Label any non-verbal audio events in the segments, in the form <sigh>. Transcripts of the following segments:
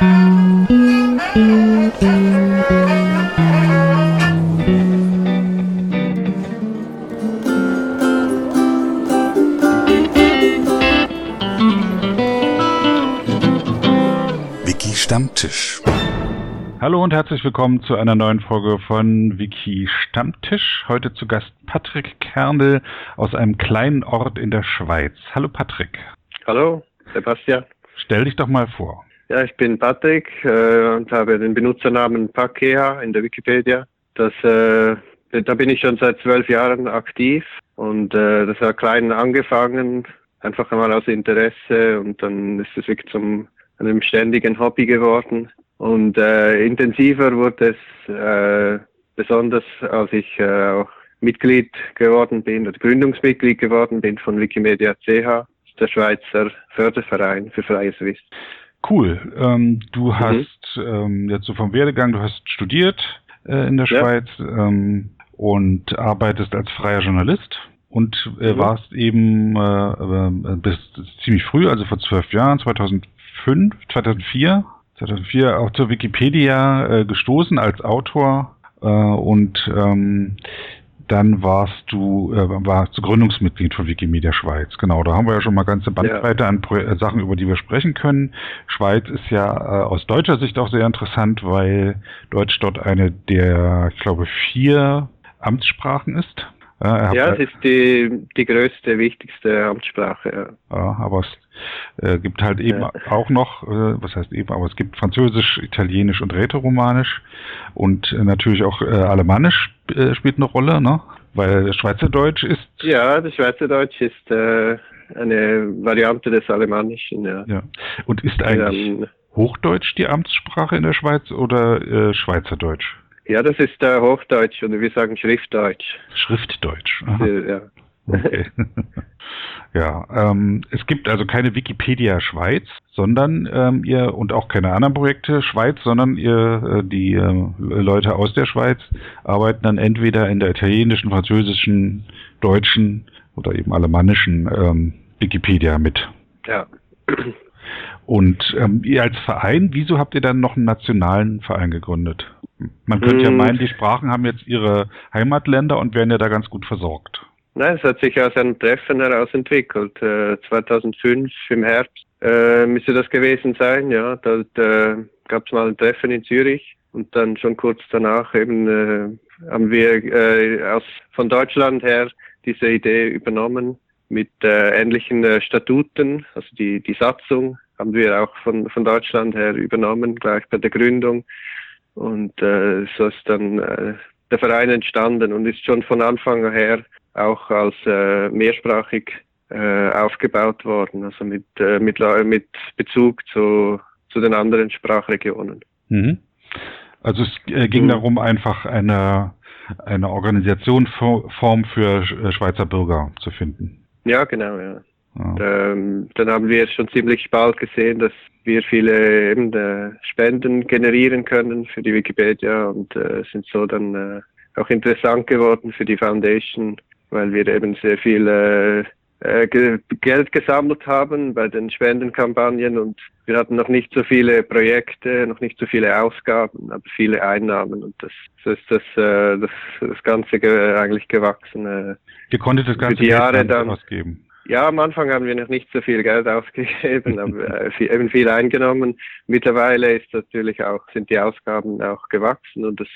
Wiki Stammtisch. Hallo und herzlich willkommen zu einer neuen Folge von Wiki Stammtisch. Heute zu Gast Patrick Kernel aus einem kleinen Ort in der Schweiz. Hallo Patrick. Hallo, Sebastian. Stell dich doch mal vor. Ja, ich bin Patrick äh, und habe den Benutzernamen Pakea in der Wikipedia. Das, äh, da bin ich schon seit zwölf Jahren aktiv und äh, das hat klein angefangen, einfach einmal aus Interesse und dann ist es wirklich zum einem ständigen Hobby geworden. Und äh, intensiver wurde es äh, besonders, als ich äh, auch Mitglied geworden bin oder Gründungsmitglied geworden bin von Wikimedia CH, der Schweizer Förderverein für freies Wissen. Cool. Ähm, du hast ähm, jetzt so vom Werdegang, du hast studiert äh, in der Ja. Schweiz ähm, und arbeitest als freier Journalist und äh, Mhm. warst eben äh, äh, bis ziemlich früh, also vor zwölf Jahren, 2005, 2004, 2004 auch zur Wikipedia äh, gestoßen als Autor äh, und ähm, dann warst du, äh, warst du Gründungsmitglied von Wikimedia Schweiz. Genau, da haben wir ja schon mal ganze Bandbreite an Pro äh, Sachen, über die wir sprechen können. Schweiz ist ja äh, aus deutscher Sicht auch sehr interessant, weil Deutsch dort eine der, ich glaube, vier Amtssprachen ist. Äh, Ja, es ist die, die größte, wichtigste Amtssprache. Ja. Ja, aber es äh, gibt halt eben Ja. auch noch, äh, was heißt eben, aber es gibt Französisch, Italienisch und Rätoromanisch und äh, natürlich auch äh, Äh, spielt eine Rolle, ne? Weil Schweizerdeutsch ist Ja, das Schweizerdeutsch ist äh, eine Variante des Alemannischen. Ja. ja und ist eigentlich Ähm, Hochdeutsch die Amtssprache in der Schweiz oder äh, Schweizerdeutsch? ja, das ist äh, Hochdeutsch oder wir sagen Schriftdeutsch. Schriftdeutsch. Aha. Ja. Okay. <laughs> ja, ähm, es gibt also keine Wikipedia Schweiz, sondern ähm, ihr und auch keine anderen Projekte Schweiz, sondern ihr äh, die äh, Leute aus der Schweiz arbeiten dann entweder in der italienischen, französischen, deutschen oder eben alemannischen ähm, Wikipedia mit. ja. Und ähm, ihr als Verein, wieso habt ihr dann noch einen nationalen Verein gegründet? Man könnte ja Hm. meinen, die Sprachen haben jetzt ihre Heimatländer und werden ja da ganz gut versorgt. Nein, es hat sich aus einem Treffen heraus entwickelt. Äh, 2005 im Herbst äh, müsste das gewesen sein. Ja, da äh, gab es mal ein Treffen in Zürich und dann schon kurz danach eben äh, haben wir äh, aus von Deutschland her diese Idee übernommen mit äh, ähnlichen äh, Statuten, also die die Satzung haben wir auch von von Deutschland her übernommen gleich bei der Gründung und äh, so ist dann äh, der Verein entstanden und ist schon von Anfang her auch als äh, mehrsprachig äh, aufgebaut worden, also mit, äh, mit, mit Bezug zu, zu den anderen Sprachregionen. Mhm. Also es äh, ging Mhm. darum, einfach eine, eine Organisationsform für äh, Schweizer Bürger zu finden. Ja, genau, ja. Ja. Ähm, dann haben wir schon ziemlich bald gesehen, dass wir viele eben, äh, Spenden generieren können für die Wikipedia und sind so dann auch interessant geworden für die Foundation, weil wir eben sehr viel äh, äh, ge Geld gesammelt haben bei den Spendenkampagnen und wir hatten noch nicht so viele Projekte, noch nicht so viele Ausgaben, aber viele Einnahmen und das, so ist das, äh, das, das Ganze ge eigentlich gewachsen. Äh, Ihr konntet das ganze die Jahre Geld dann- ausgeben. Ja, am Anfang haben wir noch nicht so viel Geld ausgegeben, aber äh, viel, eben viel eingenommen. Mittlerweile ist natürlich auch, sind die Ausgaben auch gewachsen und es,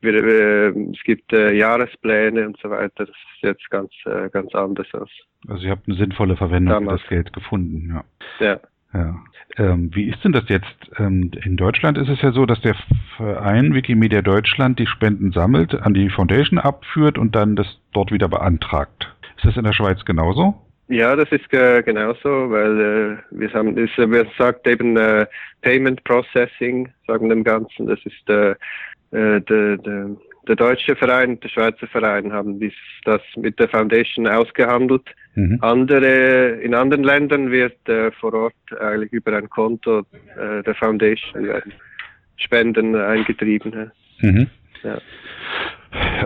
wir, äh, es gibt äh, Jahrespläne und so weiter. Das ist jetzt ganz, äh, ganz anders aus. Also ihr habt eine sinnvolle Verwendung für das Geld gefunden, ja. Ja. Ja. Ähm, wie ist denn das jetzt? Ähm, in Deutschland ist es ja so, dass der Verein Wikimedia Deutschland die Spenden sammelt, an die Foundation abführt und dann das dort wieder beantragt. Ist das in der Schweiz genauso? Ja, das ist äh, genauso, weil äh, wir haben, das, äh, wir sagt eben äh, Payment Processing, sagen dem Ganzen. Das ist äh, äh, der, der, der deutsche Verein, der Schweizer Verein haben dies, das mit der Foundation ausgehandelt. Mhm. Andere, in anderen Ländern wird äh, vor Ort eigentlich über ein Konto äh, der Foundation äh, Spenden eingetrieben. Mhm. Ja.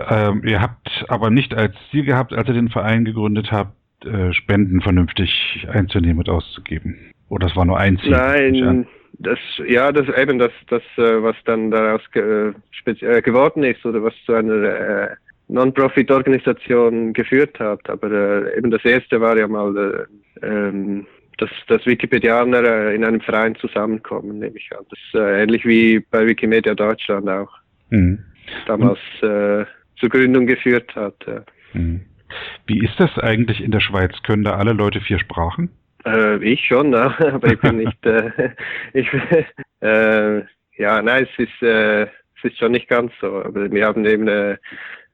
Ähm, ihr habt aber nicht als Ziel gehabt, als ihr den Verein gegründet habt, äh, Spenden vernünftig einzunehmen und auszugeben. Oder das war nur ein Ziel? Nein, das, ja, das eben das, das, äh, was dann daraus ge, äh, geworden ist oder was zu einer äh, Non-Profit-Organisation geführt hat. Aber äh, eben das erste war ja mal, äh, ähm, dass, dass Wikipedianer äh, in einem Verein zusammenkommen, nehme ich an. Das ist äh, ähnlich wie bei Wikimedia Deutschland auch. Mhm. Damals äh, zur Gründung geführt hat. Ja. Mhm. Wie ist das eigentlich in der Schweiz? Können da alle Leute vier Sprachen? Äh, ich schon, ne? <laughs> aber ich bin nicht. Äh, <laughs> ich, äh, ja, nein, es ist, äh, es ist schon nicht ganz so. Aber wir haben eben äh,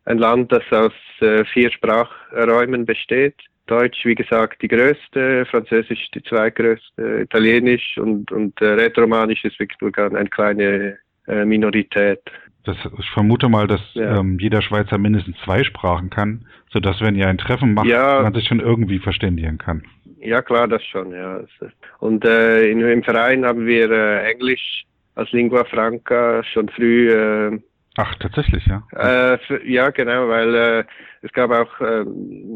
ein Land, das aus äh, vier Sprachräumen besteht. Deutsch, wie gesagt, die größte, Französisch die zweitgrößte, Italienisch und, und Rätoromanisch ist wirklich nur eine kleine Minorität. Das, ich vermute mal, dass ja. ähm, jeder Schweizer mindestens zwei Sprachen kann, sodass, wenn ihr ein Treffen macht, ja. man sich schon irgendwie verständigen kann. Ja, klar, das schon, ja. Und äh, in, im Verein haben wir äh, Englisch als Lingua Franca schon früh. Äh, Ach, tatsächlich, ja. Äh, für, ja, genau, weil äh, es gab auch äh,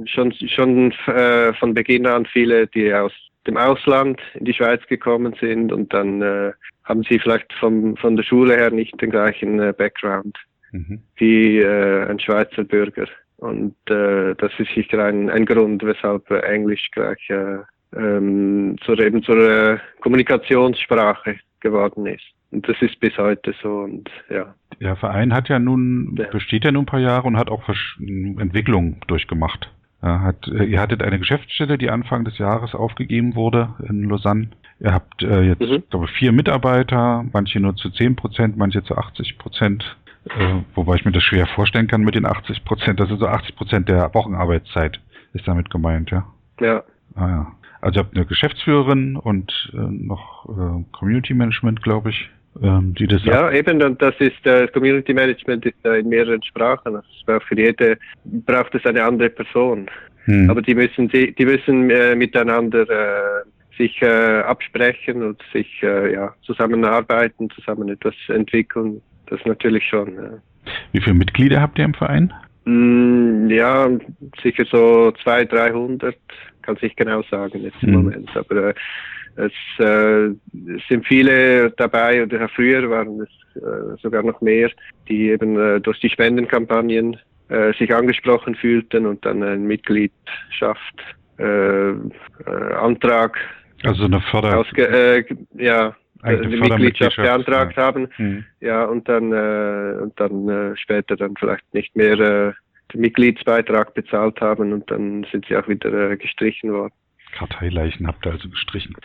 schon, schon äh, von Beginn an viele, die aus dem Ausland in die Schweiz gekommen sind und dann haben sie vielleicht vom, von der Schule her nicht den gleichen äh, Background mhm. wie äh, ein Schweizer Bürger. Und äh, das ist sicher ein, ein Grund, weshalb Englisch gleich äh, ähm, zur, eben zur äh, Kommunikationssprache geworden ist. Und das ist bis heute so und ja. Der Verein hat ja nun, ja. besteht ja nun ein paar Jahre und hat auch Entwicklungen durchgemacht. Er hat, äh, ihr hattet eine Geschäftsstelle, die Anfang des Jahres aufgegeben wurde in Lausanne. Ihr habt äh, jetzt, mhm. glaube vier Mitarbeiter, manche nur zu 10 Prozent, manche zu 80 Prozent. Äh, wobei ich mir das schwer vorstellen kann mit den 80 Prozent. Das ist so 80 Prozent der Wochenarbeitszeit ist damit gemeint, ja? Ja. Ah, ja. Also ihr habt eine Geschäftsführerin und äh, noch äh, Community Management, glaube ich, ähm, die das. Ja, eben, und das ist äh, Community Management ist äh, in mehreren Sprachen. Das braucht für jede braucht es eine andere Person. Hm. Aber die müssen die, die müssen äh, miteinander äh, sich äh, absprechen und sich äh, ja, zusammenarbeiten, zusammen etwas entwickeln. Das natürlich schon. Ja. Wie viele Mitglieder habt ihr im Verein? Mm, ja, sicher so 200, 300, kann ich genau sagen jetzt im hm. Moment. Aber äh, es äh, sind viele dabei, oder früher waren es äh, sogar noch mehr, die eben äh, durch die Spendenkampagnen äh, sich angesprochen fühlten und dann eine Mitgliedschaft, äh, äh, Antrag also eine Förder ausge, äh, ja, eine die Mitgliedschaft beantragt ja. haben, mhm. ja, und dann, äh, und dann äh, später dann vielleicht nicht mehr äh, den Mitgliedsbeitrag bezahlt haben und dann sind sie auch wieder äh, gestrichen worden. Karteileichen habt ihr also gestrichen.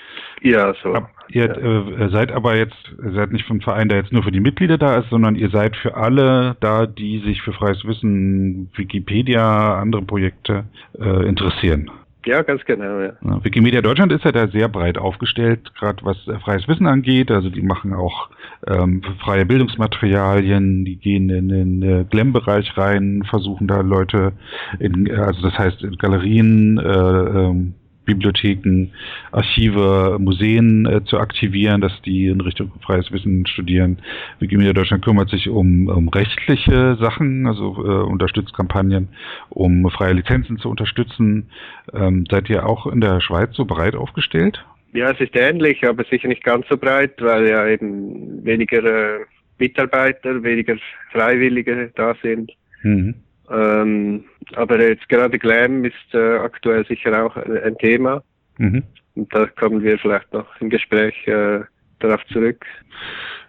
Ja, so. Ab, ihr ja. Äh, seid aber jetzt, ihr seid nicht vom Verein, der jetzt nur für die Mitglieder da ist, sondern ihr seid für alle da, die sich für freies Wissen, Wikipedia, andere Projekte äh, interessieren. Ja, ganz genau, ja. ja. Wikimedia Deutschland ist ja da sehr breit aufgestellt, gerade was äh, freies Wissen angeht. Also die machen auch ähm, freie Bildungsmaterialien, die gehen in den äh, Glam-Bereich rein, versuchen da Leute in, äh, also das heißt in Galerien, äh, ähm, Bibliotheken, Archive, Museen äh, zu aktivieren, dass die in Richtung freies Wissen studieren. Wikimedia Deutschland kümmert sich um, um rechtliche Sachen, also äh, unterstützt Kampagnen, um freie Lizenzen zu unterstützen. Ähm, seid ihr auch in der Schweiz so breit aufgestellt? Ja, es ist ähnlich, aber sicher nicht ganz so breit, weil ja eben weniger äh, Mitarbeiter, weniger Freiwillige da sind. Mhm. Ähm, aber jetzt gerade Glam ist äh, aktuell sicher auch ein Thema. Mhm. Und da kommen wir vielleicht noch im Gespräch äh, darauf zurück.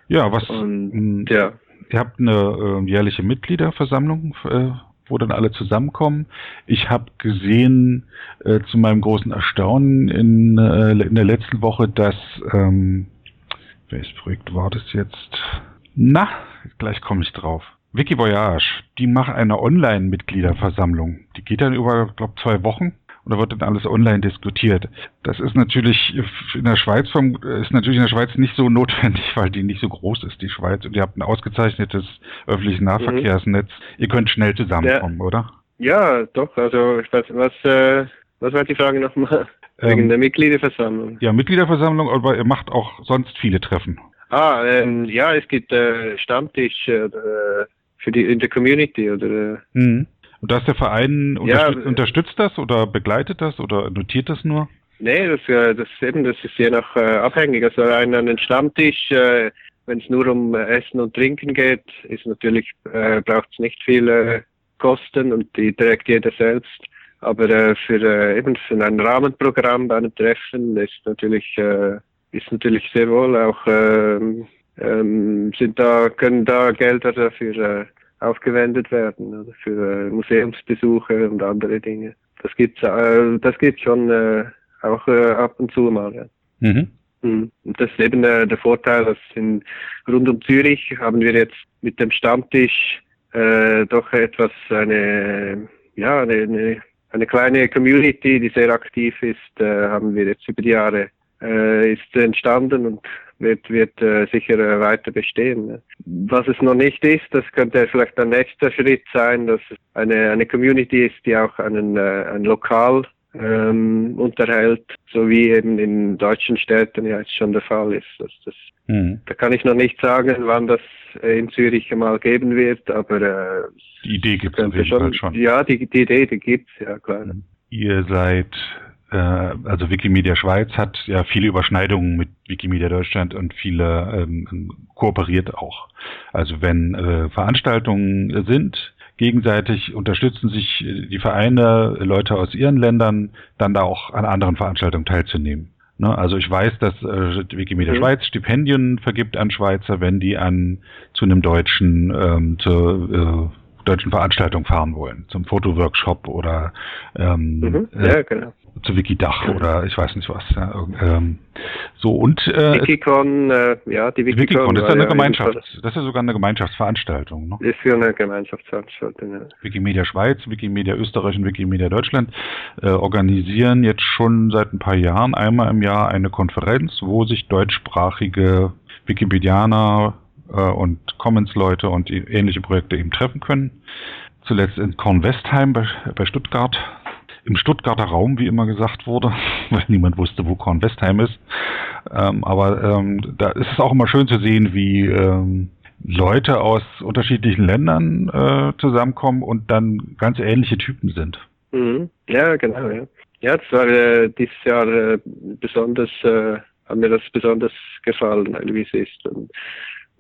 Ja, was? Und, ja. Ihr habt eine äh, jährliche Mitgliederversammlung, äh, wo dann alle zusammenkommen. Ich habe gesehen, äh, zu meinem großen Erstaunen in, äh, in der letzten Woche, dass ähm, welches Projekt war das jetzt? Na, gleich komme ich drauf. Wikivoyage, die machen eine Online-Mitgliederversammlung. Die geht dann über, glaube zwei Wochen und da wird dann alles online diskutiert. Das ist natürlich in der Schweiz vom, ist natürlich in der Schweiz nicht so notwendig, <laughs> weil die nicht so groß ist, die Schweiz. Und ihr habt ein ausgezeichnetes öffentliches. Nahverkehrsnetz. Mhm. Ihr könnt schnell zusammenkommen, ja. oder? Ja, doch. Also ich weiß, was, äh, was war die Frage nochmal? Wegen ähm, der Mitgliederversammlung. Ja, Mitgliederversammlung, aber ihr macht auch sonst viele Treffen. Ah, ähm, ja, es gibt äh, Stammtisch, äh, für die in der Community oder. Mhm. Und dass der Verein unterstützt, ja, unterstützt das oder begleitet das oder notiert das nur? Nee, das, äh, das, eben, das ist je nach äh, abhängig. Also ein, einen Stammtisch, äh, wenn es nur um Essen und Trinken geht, ist natürlich, äh, braucht es nicht viel äh, Kosten und die trägt jeder selbst. Aber äh, für äh, eben für ein Rahmenprogramm bei einem Treffen ist natürlich äh, ist natürlich sehr wohl auch äh, ähm, sind da können da Gelder dafür äh, aufgewendet werden oder für äh, Museumsbesuche und andere Dinge. Das gibt's äh, das gibt's schon äh, auch äh, ab und zu mal. Ja. Mhm. mhm. Und das ist eben äh, der Vorteil, dass in, rund um Zürich haben wir jetzt mit dem Stammtisch äh, doch etwas eine ja eine, eine eine kleine Community, die sehr aktiv ist, äh, haben wir jetzt über die Jahre äh, ist entstanden und wird, wird äh, sicher äh, weiter bestehen. Was es noch nicht ist, das könnte vielleicht der nächste Schritt sein, dass es eine, eine Community ist, die auch einen, äh, ein Lokal ähm, unterhält, so wie eben in deutschen Städten ja jetzt schon der Fall ist. Das, das, mhm. Da kann ich noch nicht sagen, wann das in Zürich mal geben wird, aber äh, die Idee gibt es Fall schon. Ja, die, die Idee, die gibt's ja klar. Mhm. Ihr seid äh, also Wikimedia Schweiz hat ja viele Überschneidungen mit Wikimedia Deutschland und viele ähm, kooperiert auch. Also wenn äh, Veranstaltungen sind, gegenseitig unterstützen sich die Vereine, Leute aus ihren Ländern, dann da auch an anderen Veranstaltungen teilzunehmen. Ne? Also ich weiß, dass äh, Wikimedia mhm. Schweiz Stipendien vergibt an Schweizer, wenn die an zu einem deutschen ähm, zur äh, deutschen Veranstaltung fahren wollen, zum Fotoworkshop oder ähm, mhm, äh, ja, genau. Zu Wikidach oder ich weiß nicht was. Ja, ähm, so und äh, Wikicon, äh, ja, die Wikicon, Wikicon das ist ja eine Gemeinschaft, das ist ja sogar eine Gemeinschaftsveranstaltung. Ne? Ist für eine Gemeinschaftsveranstaltung. Ja. Wikimedia Schweiz, Wikimedia Österreich und Wikimedia Deutschland äh, organisieren jetzt schon seit ein paar Jahren einmal im Jahr eine Konferenz, wo sich deutschsprachige Wikipedianer äh, und Commons-Leute und ähnliche Projekte eben treffen können. Zuletzt in Kornwestheim bei, bei Stuttgart, im Stuttgarter Raum, wie immer gesagt wurde, <laughs> weil niemand wusste, wo Kornwestheim ist. Ähm, aber ähm, da ist es auch immer schön zu sehen, wie ähm, Leute aus unterschiedlichen Ländern äh, zusammenkommen und dann ganz ähnliche Typen sind. Mhm. Ja, genau, ja. Ja, das war äh, dieses Jahr äh, besonders, äh, hat mir das besonders gefallen, wie es ist. Und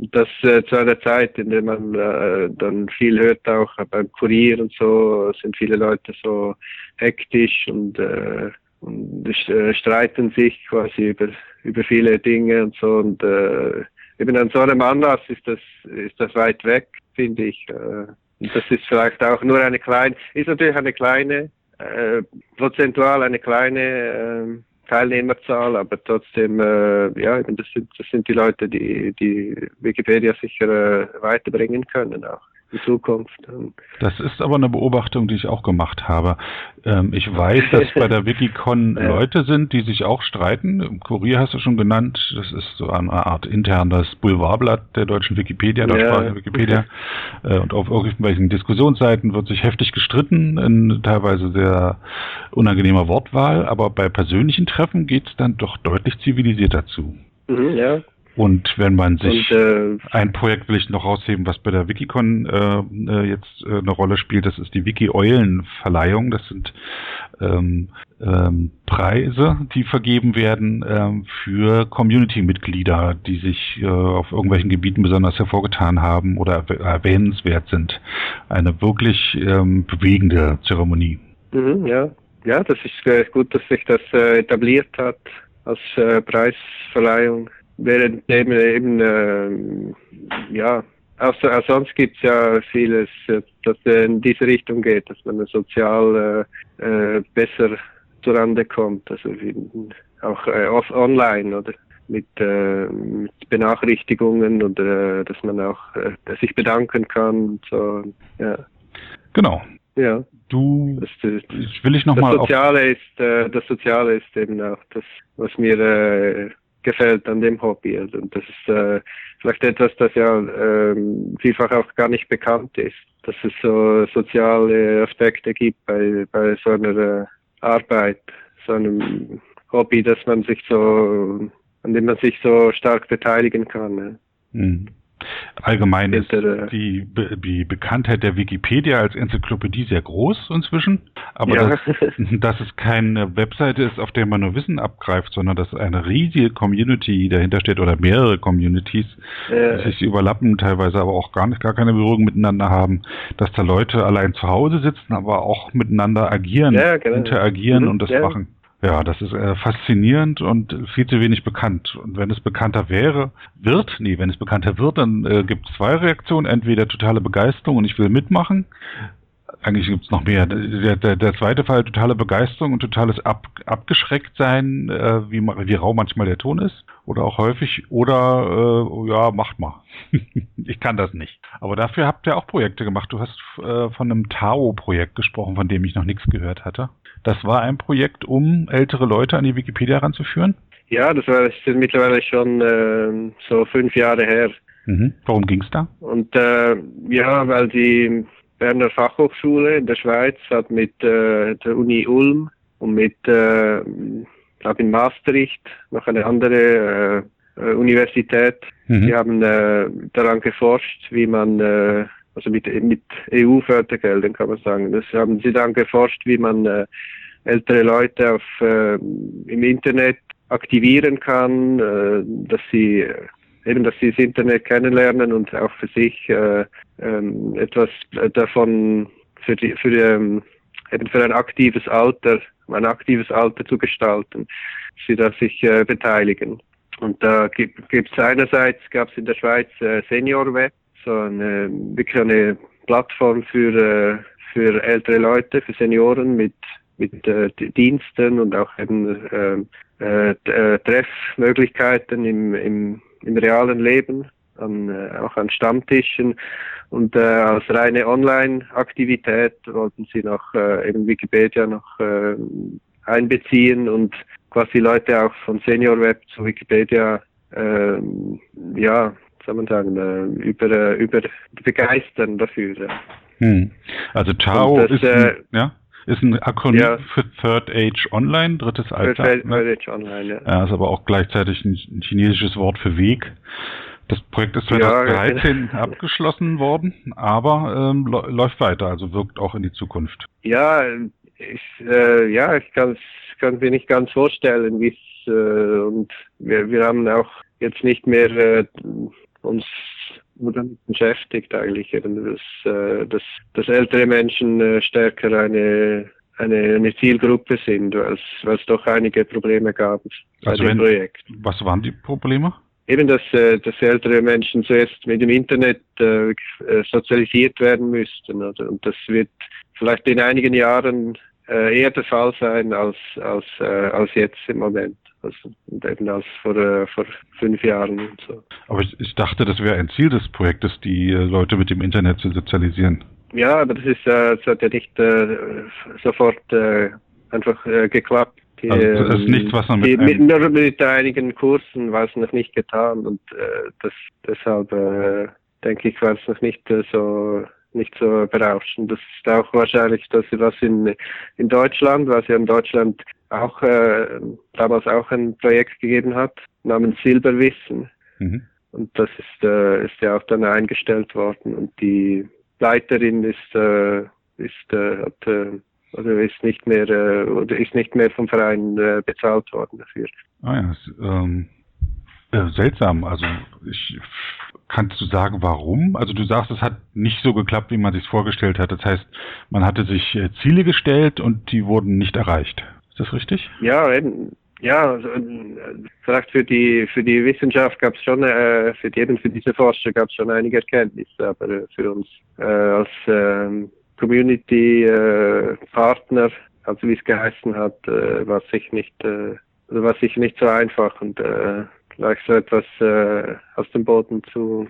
das äh, zu einer Zeit, in der man äh, dann viel hört, auch beim Kurier und so, sind viele Leute so hektisch und, äh, und äh, streiten sich quasi über, über viele Dinge und so. Und äh, eben an so einem Anlass ist das, ist das weit weg, finde ich. Äh, und das ist vielleicht auch nur eine kleine, ist natürlich eine kleine, äh, prozentual eine kleine, äh, Teilnehmerzahl, aber trotzdem, äh, ja, das sind, das sind die Leute, die, die Wikipedia sicher äh, weiterbringen können auch in Zukunft. Das ist aber eine Beobachtung, die ich auch gemacht habe. Ähm, ich weiß, dass bei der <laughs> Wikicon. Leute sind, die sich auch streiten. Im Kurier hast du schon genannt. Das ist so eine Art internes Boulevardblatt der deutschen Wikipedia, deutschsprachigen ja. Wikipedia. Äh, und auf irgendwelchen Diskussionsseiten wird sich heftig gestritten, in teilweise sehr unangenehmer Wortwahl. Aber bei persönlichen Treffen geht es dann doch deutlich zivilisierter zu. Mhm, ja, und wenn man sich und, äh, ein Projekt will ich noch rausheben, was bei der Wikicon äh, äh, jetzt äh, eine Rolle spielt, das ist die Wiki-Eulen-Verleihung. Das sind ähm, ähm, Preise, die vergeben werden ähm, für Community-Mitglieder, die sich äh, auf irgendwelchen Gebieten besonders hervorgetan haben oder erwähnenswert sind. Eine wirklich ähm, bewegende Zeremonie. Mhm, ja. ja, das ist äh, gut, dass sich das äh, etabliert hat als äh, Preisverleihung während eben, eben äh, ja, auch, auch sonst gibt es ja vieles, äh, das in diese Richtung geht, dass man sozial äh, äh, besser zurande kommt, also auch äh, off online oder mit, äh, mit Benachrichtigungen oder äh, dass man auch äh, sich bedanken kann und so. Ja. Genau. Ja. Du, das, das, will ich noch das mal Soziale ist, äh, das Soziale ist eben auch das, was mir äh, gefällt an dem Hobby. Also, und das ist äh, vielleicht etwas, das ja ähm, vielfach auch gar nicht bekannt ist, dass es so soziale Aspekte gibt bei, bei so einer äh, Arbeit, so einem Hobby, dass man sich so, an dem man sich so stark beteiligen kann. Ne? Mhm. Allgemein ist die, die Bekanntheit der Wikipedia als Enzyklopädie sehr groß inzwischen, aber ja. dass, dass, es keine Webseite ist, auf der man nur Wissen abgreift, sondern dass eine riesige Community dahinter steht oder mehrere Communities, ja. die sich überlappen, teilweise aber auch gar nicht gar keine Berührung miteinander haben, dass da Leute allein zu Hause sitzen, aber auch miteinander agieren, ja, genau. interagieren mhm. und das machen. Ja, das ist äh, faszinierend und viel zu wenig bekannt. Und wenn es bekannter wäre, wird, nee, wenn es bekannter wird, dann äh, gibt es zwei Reaktionen. Entweder totale Begeisterung und ich will mitmachen. Eigentlich gibt es noch mehr. Der, der, der zweite Fall, totale Begeisterung und totales Ab, Abgeschrecktsein, äh, wie, wie rau manchmal der Ton ist. Oder auch häufig. Oder, äh, ja, macht mal. <laughs> ich kann das nicht. Aber dafür habt ihr auch Projekte gemacht. Du hast äh, von einem Tao-Projekt gesprochen, von dem ich noch nichts gehört hatte. Das war ein Projekt, um ältere Leute an die Wikipedia ranzuführen? Ja, das war das ist mittlerweile schon äh, so fünf Jahre her. Mhm. Worum ging es da? Und äh, ja, weil die Berner Fachhochschule in der Schweiz hat mit äh, der Uni Ulm und mit, äh, glaube in Maastricht noch eine andere äh, äh, Universität, mhm. die haben äh, daran geforscht, wie man äh, also mit, mit EU-Fördergeldern kann man sagen. Das haben sie dann geforscht, wie man äh, ältere Leute auf, äh, im Internet aktivieren kann, äh, dass sie äh, eben, dass sie das Internet kennenlernen und auch für sich äh, ähm, etwas davon für die, für die, ähm, eben für ein aktives Alter, ein aktives Alter zu gestalten, sie da sich äh, beteiligen. Und da gibt es einerseits, gab es in der Schweiz äh, Senior Web, so eine, wirklich eine Plattform für, äh, für ältere Leute, für Senioren mit, mit äh, Diensten und auch eben äh, äh, äh, Treffmöglichkeiten im, im, im realen Leben, an, äh, auch an Stammtischen. Und äh, als reine Online-Aktivität wollten sie noch äh, eben Wikipedia noch äh, einbeziehen und quasi Leute auch von Senior Web zu Wikipedia äh, ja soll man sagen, äh, über, äh, über begeistern dafür. Hm. Also Tao das, ist, ein, äh, ja, ist ein Akronym ja, für Third Age Online, drittes Alter. Third, ne? Third Age Online, ja. ja. Ist aber auch gleichzeitig ein, ein chinesisches Wort für Weg. Das Projekt ist 2013 ja, abgeschlossen worden, aber ähm, läuft weiter, also wirkt auch in die Zukunft. Ja, ich, äh, ja, ich kann es mir nicht ganz vorstellen, wie es äh, und wir, wir haben auch jetzt nicht mehr äh, uns damit beschäftigt eigentlich, eben, dass, äh, dass, dass ältere Menschen äh, stärker eine, eine, eine Zielgruppe sind, weil es doch einige Probleme gab bei also dem wenn, Projekt. Was waren die Probleme? Eben, dass, äh, dass ältere Menschen zuerst mit dem Internet äh, sozialisiert werden müssten. Oder? Und das wird vielleicht in einigen Jahren äh, eher der Fall sein als, als, äh, als jetzt im Moment. Also eben als vor, äh, vor fünf Jahren und so. Aber ich, ich dachte, das wäre ein Ziel des Projektes, die äh, Leute mit dem Internet zu sozialisieren. Ja, aber das ist, äh, das hat ja nicht äh, sofort äh, einfach äh, geklappt. Die, also das ist nichts, was man mit, die, mit, nur mit einigen Kursen war es noch nicht getan und äh, das, deshalb äh, denke ich, war es noch nicht äh, so nicht so berauschend. Das ist auch wahrscheinlich, dass sie was in, in Deutschland, was ja in Deutschland auch äh, damals auch ein Projekt gegeben hat, namens Silberwissen. Mhm. Und das ist, äh, ist ja auch dann eingestellt worden und die Leiterin ist, äh, ist, äh, hat, äh, oder ist nicht mehr, äh, oder ist nicht mehr vom Verein äh, bezahlt worden dafür. Ah ja, ähm, äh, seltsam. Also ich kannst du sagen, warum? Also du sagst, es hat nicht so geklappt, wie man sich vorgestellt hat. Das heißt, man hatte sich äh, Ziele gestellt und die wurden nicht erreicht. Ist das richtig? Ja. Ja, also, vielleicht für die für die Wissenschaft gab es schon, äh, für eben für diese Forscher gab es schon einige Erkenntnisse, aber äh, für uns äh, als äh, Community äh, Partner, also wie es geheißen hat, äh, war es sich nicht, äh, war sich nicht so einfach und äh, gleich so etwas äh, aus dem Boden zu,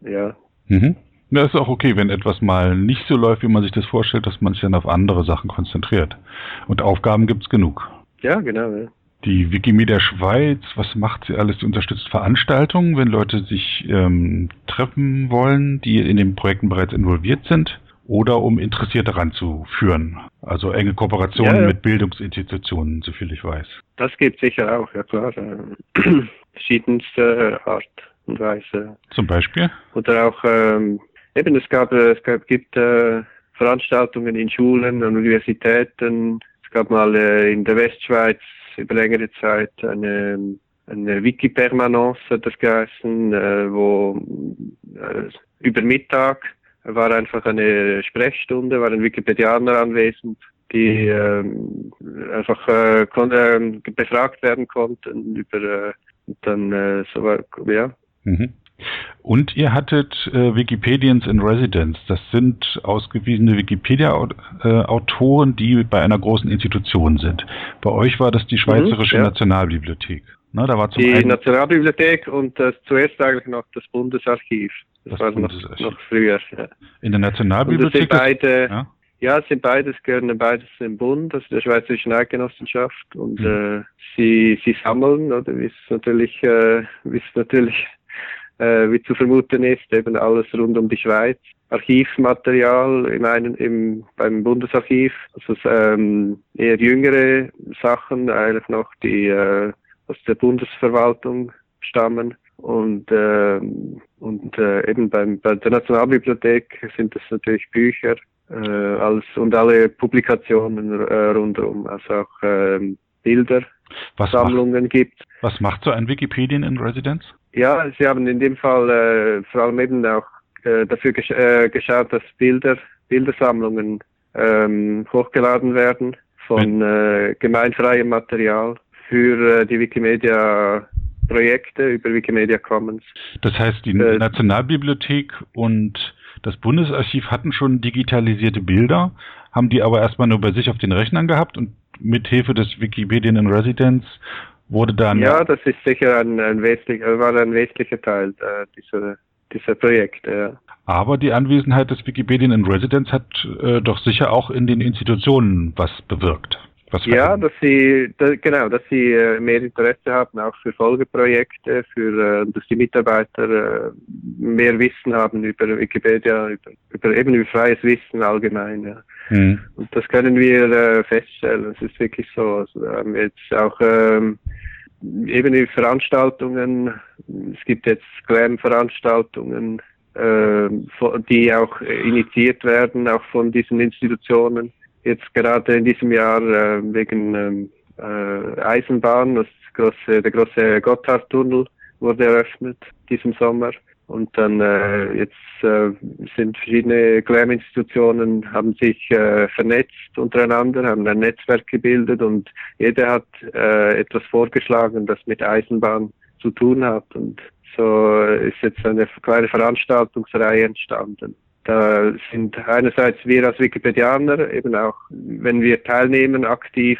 ja. Mhm. Ja, ist auch okay, wenn etwas mal nicht so läuft, wie man sich das vorstellt, dass man sich dann auf andere Sachen konzentriert. Und Aufgaben gibt's genug. Ja, genau. Ja. Die Wikimedia Schweiz, was macht sie alles? Sie unterstützt Veranstaltungen, wenn Leute sich ähm, treffen wollen, die in den Projekten bereits involviert sind, oder um Interessierte ranzuführen. Also enge Kooperationen ja, ja. mit Bildungsinstitutionen, soviel ich weiß. Das gibt sicher auch, ja klar. Äh, <clears throat> verschiedenste Art. und Weise. Zum Beispiel? Oder auch, ähm, eben, es gab, äh, es gab, gibt äh, Veranstaltungen in Schulen, an Universitäten. Es gab mal äh, in der Westschweiz über längere Zeit eine, eine Wiki-Permanence, hat das geheißen, äh, wo äh, über Mittag war einfach eine Sprechstunde, waren Wikipedianer anwesend, die äh, einfach äh, kon äh, befragt werden konnten über äh, dann äh, so war, ja. Mhm. Und ihr hattet äh, Wikipedians in Residence. Das sind ausgewiesene Wikipedia-Autoren, die bei einer großen Institution sind. Bei euch war das die Schweizerische Mhm, ja. Nationalbibliothek. Ne, da war zum Die Nationalbibliothek und äh, zuerst eigentlich noch das Bundesarchiv. Das, Das war noch, noch früher. Ja. in der Und das sind Nationalbibliothek. beide, ja, ja, es sind beides, gehören beides im Bund, also der Schweizerischen Eidgenossenschaft und Mhm. äh, sie, sie sammeln, oder wie es natürlich, äh, wie es natürlich, äh, wie zu vermuten ist, eben alles rund um die Schweiz. Archivmaterial im einen, im, beim Bundesarchiv, also ähm, eher jüngere Sachen, eigentlich noch die äh, aus der Bundesverwaltung stammen. Und, ähm, und äh, eben beim, bei der Nationalbibliothek sind es natürlich Bücher äh, alles, und alle Publikationen äh, rundherum, also auch ähm, Bilder, was, macht, Sammlungen gibt. was macht so ein Wikipedian in Residence? Ja, sie haben in dem Fall äh, vor allem eben auch äh, dafür gesch äh, geschaut, dass Bilder, Bildersammlungen ähm, hochgeladen werden von äh, gemeinfreiem Material für äh, die Wikimedia-Projekte über Wikimedia Commons. Das heißt, die Äh, Nationalbibliothek und das Bundesarchiv hatten schon digitalisierte Bilder, haben die aber erstmal nur bei sich auf den Rechnern gehabt und mit Hilfe des Wikipedian in Residence wurde dann Ja, das ist sicher ein, ein wesentlicher, war ein wesentlicher Teil äh, dieser, dieser Projekte. Ja. aber die Anwesenheit des Wikipedian in Residence hat äh, doch sicher auch in den Institutionen was bewirkt. Was Ja, dass sie, da, genau, dass sie äh, mehr Interesse haben, auch für Folgeprojekte, für, äh, dass die Mitarbeiter äh, mehr Wissen haben über Wikipedia, über, über eben über freies Wissen allgemein. Ja. Hm. Und das können wir feststellen. Es ist wirklich so. Also, wir haben jetzt auch ähm, eben die Veranstaltungen. Es gibt jetzt Glam-Veranstaltungen, äh, die auch initiiert werden, auch von diesen Institutionen. Jetzt gerade in diesem Jahr äh, wegen ähm, äh, Eisenbahn, das große, der große Gotthardtunnel wurde eröffnet diesen Sommer. Und dann äh, jetzt äh, sind verschiedene Glam-Institutionen, haben sich äh, vernetzt untereinander, haben ein Netzwerk gebildet und jeder hat äh, etwas vorgeschlagen, das mit Eisenbahn zu tun hat. Und so ist jetzt eine kleine Veranstaltungsreihe entstanden. Da sind einerseits wir als Wikipedianer, eben auch, wenn wir teilnehmen aktiv,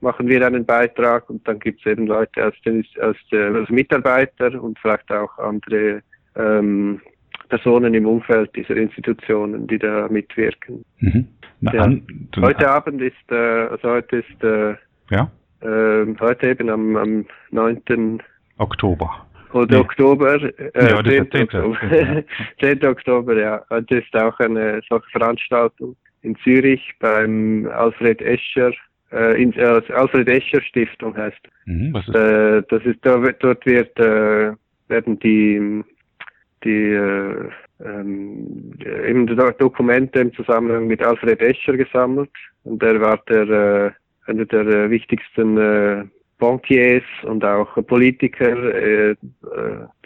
machen wir einen Beitrag und dann gibt es eben Leute als, den, als, äh, als Mitarbeiter und vielleicht auch andere ähm, Personen im Umfeld dieser Institutionen, die da mitwirken. Mhm. Na, Ja. an, Heute Abend ist, äh, also heute ist, äh, ja, äh, heute eben am, am 9. Oktober. Oder Nee. Oktober, äh, Ja, heute ist 10. der 10. Oktober, <laughs> 10. Oktober, ja. Heute ist auch eine solche Veranstaltung in Zürich beim Alfred Escher, äh, in, äh, Alfred Escher Stiftung heißt. Mhm. Was ist, Äh, das ist, da dort wird, äh, werden die, die, äh, ähm, eben Dokumente im Zusammenhang mit Alfred Escher gesammelt. Und er war der, äh, einer der äh, wichtigsten äh, Bankiers und auch Politiker äh, äh,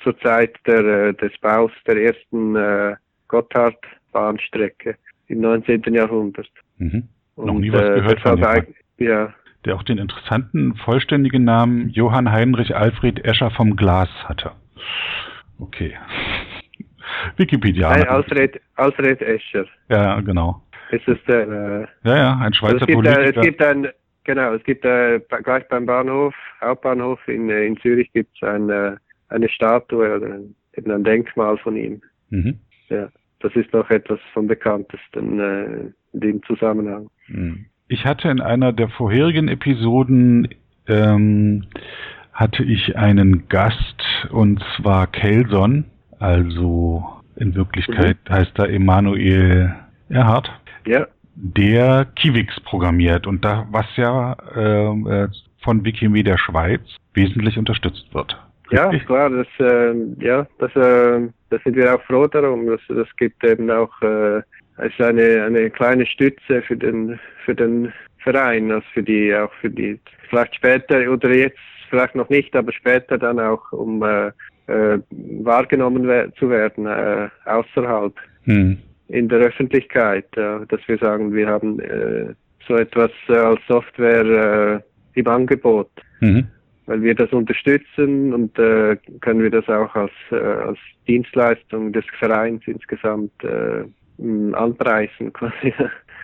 zur Zeit der, äh, des Baus der ersten äh, Gotthard-Bahnstrecke im 19. Jahrhundert. mhm. Und, Noch nie was äh, gehört von dem Ja, Der auch den interessanten vollständigen Namen Johann Heinrich Alfred Escher vom Glas hatte. Okay. <laughs> Wikipedia. Nein, Alfred, Alfred Escher. Ja, genau. Es ist der, äh, Ja, ja, ein also Schweizer es gibt, Politiker. es gibt ein, genau, es gibt äh, gleich beim Bahnhof, Hauptbahnhof in, äh, in Zürich gibt es ein, äh, eine Statue oder ein, eben ein Denkmal von ihm. mhm. Ja, das ist noch etwas vom bekanntesten äh, in dem Zusammenhang. Mhm. Ich hatte in einer der vorherigen Episoden ähm, hatte ich einen Gast und zwar Kelson, also in Wirklichkeit Mhm. heißt er Emanuel Erhardt, Ja, der Kivix programmiert und da was ja ähm, äh, von Wikimedia Schweiz wesentlich unterstützt wird. Ja, klar, das, äh, ja, das, äh, das sind wir auch froh darum. Das, das gibt eben auch äh, ist eine, eine kleine Stütze für den, für den Verein, also für die, auch für die, vielleicht später oder jetzt vielleicht noch nicht, aber später dann auch, um äh, äh, wahrgenommen we zu werden äh, außerhalb hm. In der Öffentlichkeit, dass wir sagen, wir haben äh, so etwas äh, als Software äh, im Angebot. Mhm weil wir das unterstützen und können wir das auch als, als Dienstleistung des Vereins insgesamt anpreisen <laughs> quasi.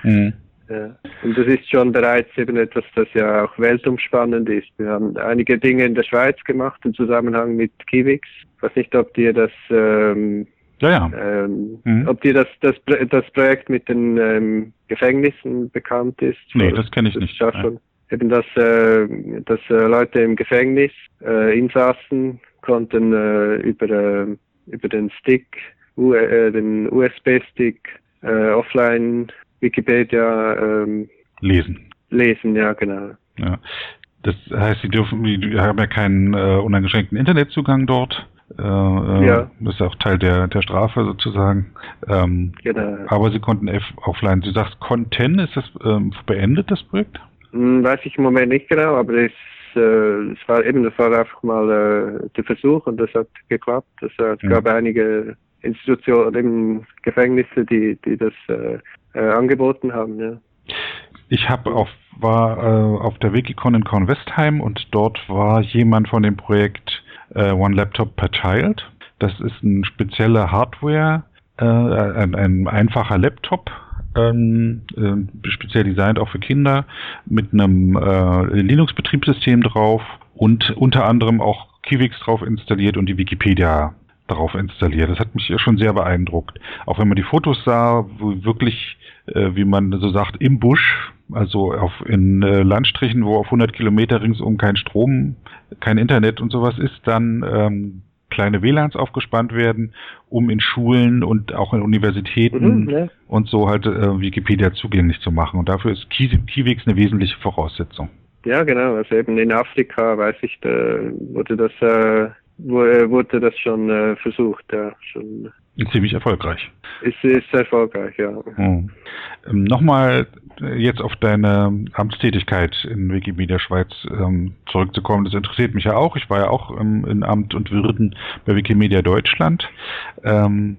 Mhm. Ja. Und das ist schon bereits eben etwas, das ja auch weltumspannend ist. Wir haben einige Dinge in der Schweiz gemacht im Zusammenhang mit Kivix. Ich weiß nicht, ob dir das ähm, ja, ja. Ähm, mhm. Ob dir das, das, das Projekt mit den ähm, Gefängnissen bekannt ist? Nee, das kenne ich nicht. Ja schon, eben, dass, äh, dass äh, Leute im Gefängnis, äh, Insassen, konnten äh, über, äh, über den Stick, U äh, den USB-Stick, äh, offline Wikipedia ähm, lesen. Lesen, ja, genau. Ja. Das heißt, sie dürfen, die haben ja keinen äh, uneingeschränkten Internetzugang dort. Äh, äh, ja. Das ist auch Teil der, der Strafe sozusagen. Ähm, genau. Aber sie konnten F offline. Sie sagt, Content, ist das ähm, beendet, das Projekt? Hm, weiß ich im Moment nicht genau, aber es, äh, es war eben, das war einfach mal äh, der Versuch und das hat geklappt. Es, äh, es gab einige Institutionen, eben Gefängnisse, die, die das angeboten haben. Ja. Ich habe auf war auf der Wikicon in Kornwestheim und dort war jemand von dem Projekt äh, One Laptop per Child. Das ist ein spezieller Hardware, äh, ein, ein einfacher Laptop, ähm, äh, speziell designt auch für Kinder, mit einem äh, Linux-Betriebssystem drauf und unter anderem auch Kivix drauf installiert und die Wikipedia darauf installiert. Das hat mich schon sehr beeindruckt. Auch wenn man die Fotos sah, wo wirklich, äh, wie man so sagt, im Busch, also auf in äh, Landstrichen, wo auf 100 Kilometer ringsum kein Strom, kein Internet und sowas ist, dann ähm, kleine WLANs aufgespannt werden, um in Schulen und auch in Universitäten mhm, ja. und so halt äh, Wikipedia zugänglich zu machen. Und dafür ist Kiwix eine wesentliche Voraussetzung. Ja, genau. Also eben in Afrika, weiß ich, da wurde das äh, wurde das schon äh, versucht, ja. Schon. Ziemlich erfolgreich. Ist, ist erfolgreich, ja. Hm. Ähm, Nochmal äh, jetzt auf deine Amtstätigkeit in Wikimedia Schweiz ähm, zurückzukommen. Das interessiert mich ja auch. Ich war ja auch ähm, in Amt und Würden bei Wikimedia Deutschland. Ähm,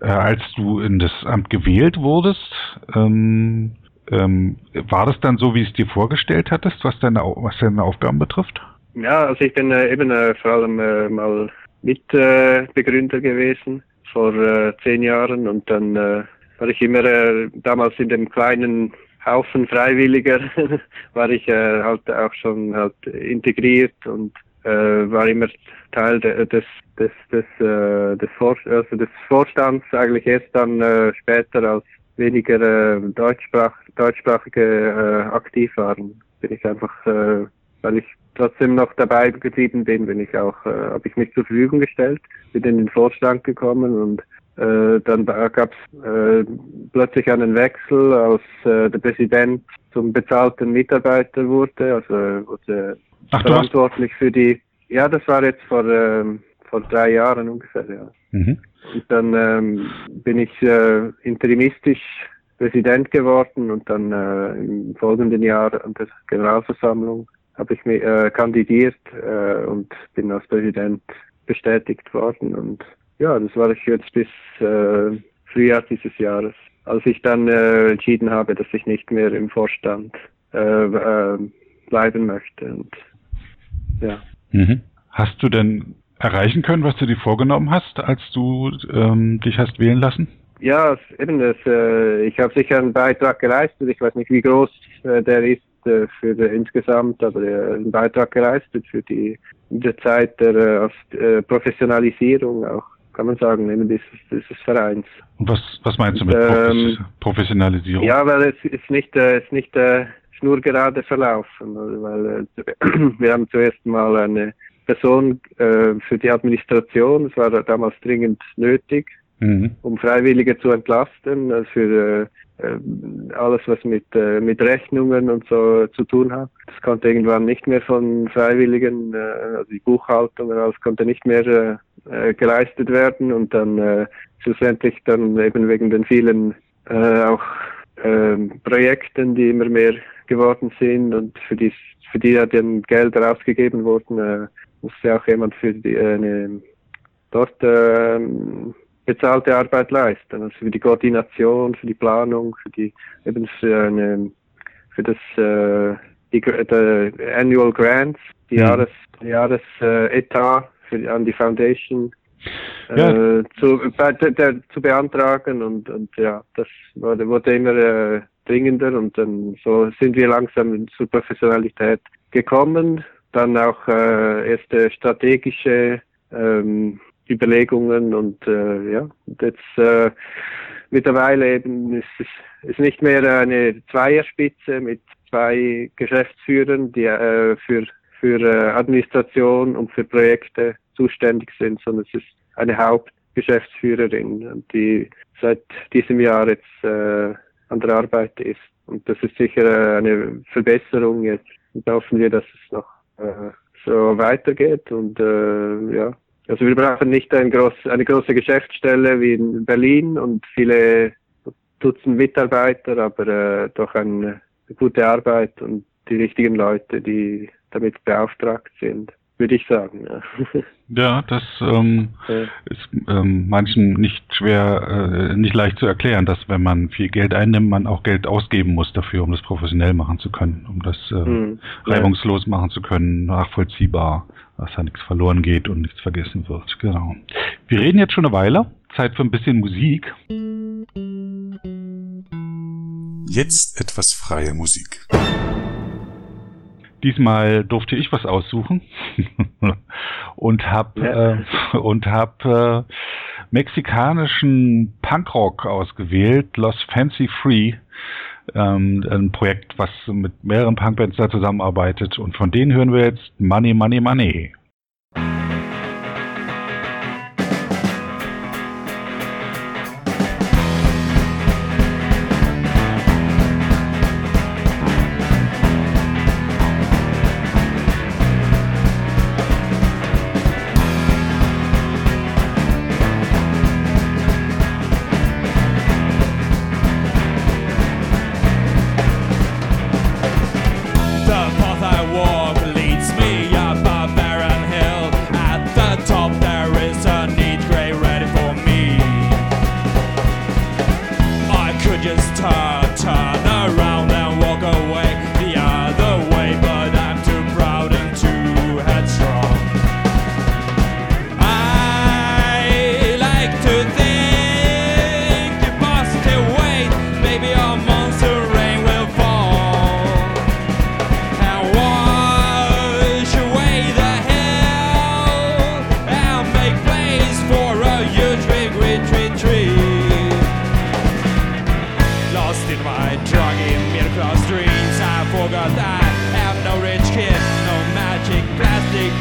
äh, als du in das Amt gewählt wurdest, ähm, ähm, war das dann so, wie es dir vorgestellt hattest, was deine, was deine Aufgaben betrifft? Ja, also ich bin äh, eben äh, vor allem äh, mal Mitbegründer gewesen vor äh, zehn Jahren und dann äh, war ich immer äh, damals in dem kleinen Haufen Freiwilliger <laughs> war ich äh, halt auch schon halt integriert und äh, war immer Teil de, des des des äh, des, Vor also des Vorstands eigentlich erst dann äh, später als weniger äh, deutschsprach deutschsprachige äh, aktiv waren. Bin ich einfach äh, weil ich trotzdem noch dabei geblieben bin, bin ich auch, äh, habe ich mich zur Verfügung gestellt, bin in den Vorstand gekommen und äh, dann gab es äh, plötzlich einen Wechsel, als äh, der Präsident zum bezahlten Mitarbeiter wurde, also wurde Ach, verantwortlich für die. Ja, das war jetzt vor äh, vor drei Jahren ungefähr, ja. Mhm. Und dann ähm, bin ich äh, interimistisch Präsident geworden und dann äh, im folgenden Jahr an der Generalversammlung habe ich mich äh, kandidiert äh, und bin als Präsident bestätigt worden. Und ja, das war ich jetzt bis äh, Frühjahr dieses Jahres, als ich dann äh, entschieden habe, dass ich nicht mehr im Vorstand äh, äh, bleiben möchte. Und ja. Mhm. Hast du denn erreichen können, was du dir vorgenommen hast, als du ähm, dich hast wählen lassen? Ja, eben das, äh, ich habe sicher einen Beitrag geleistet. Ich weiß nicht, wie groß äh, der ist für insgesamt, äh, einen Beitrag geleistet für die in der Zeit der äh, Professionalisierung auch, kann man sagen, eben dieses, dieses Vereins. Und was, was meinst du mit ähm, Professionalisierung? Ja, weil es ist nicht, äh, ist nicht äh, schnurgerade verlaufen, also, weil äh, <clears throat> wir haben zuerst mal eine Person äh, für die Administration, das war damals dringend nötig, mhm. um Freiwillige zu entlasten, also für äh, alles, was mit, äh, mit Rechnungen und so zu tun hat. Das konnte irgendwann nicht mehr von Freiwilligen, äh, also die Buchhaltung und alles konnte nicht mehr äh, äh, geleistet werden und dann äh, schlussendlich dann eben wegen den vielen äh, auch äh, Projekten, die immer mehr geworden sind und für die für die ja dann Geld ausgegeben wurden, äh, musste auch jemand für die äh, eine dort äh, bezahlte Arbeit leisten, also für die Koordination, für die Planung, für die eben für eine für das äh, die, die Annual Grants, die Mhm. Jahres Jahres äh, Etat für an die Foundation Ja. äh, zu, bei, der, zu beantragen und, und ja, das wurde, wurde immer äh, dringender und dann so sind wir langsam zur Professionalität gekommen. Dann auch äh, erste strategische ähm, Überlegungen und äh, ja, und jetzt äh, mittlerweile eben ist es ist nicht mehr eine Zweierspitze mit zwei Geschäftsführern, die äh, für für äh, Administration und für Projekte zuständig sind, sondern es ist eine Hauptgeschäftsführerin, die seit diesem Jahr jetzt äh, an der Arbeit ist. Und das ist sicher äh, eine Verbesserung jetzt. Und hoffen wir, dass es noch äh, so weitergeht. Und äh, ja, also wir brauchen nicht ein groß, eine große Geschäftsstelle wie in Berlin und viele Dutzend Mitarbeiter, aber äh, doch eine gute Arbeit und die richtigen Leute, die damit beauftragt sind, würde ich sagen. Ja. <laughs> Ja, das ähm, Ja. ist ähm, manchen nicht schwer, äh, nicht leicht zu erklären, dass wenn man viel Geld einnimmt, man auch Geld ausgeben muss dafür, um das professionell machen zu können, um das äh, Hm. reibungslos machen zu können, nachvollziehbar, dass da nichts verloren geht und nichts vergessen wird. Genau. Wir reden jetzt schon eine Weile. Zeit für ein bisschen Musik. Jetzt etwas freie Musik. Diesmal durfte ich was aussuchen <laughs> und hab Ja. äh, und hab äh, mexikanischen Punkrock ausgewählt, Los Fancy Free, ähm, ein Projekt, was mit mehreren Punkbands da zusammenarbeitet und von denen hören wir jetzt Money Money Money.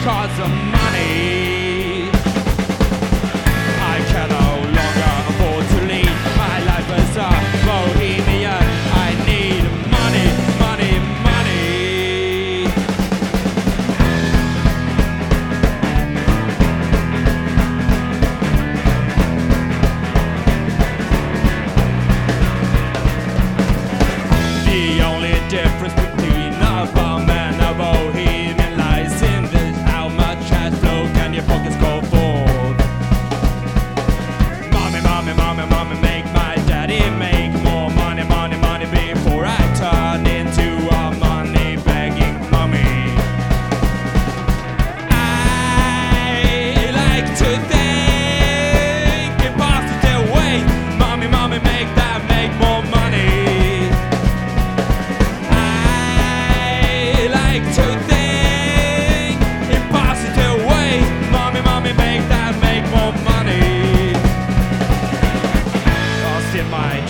Plastic cards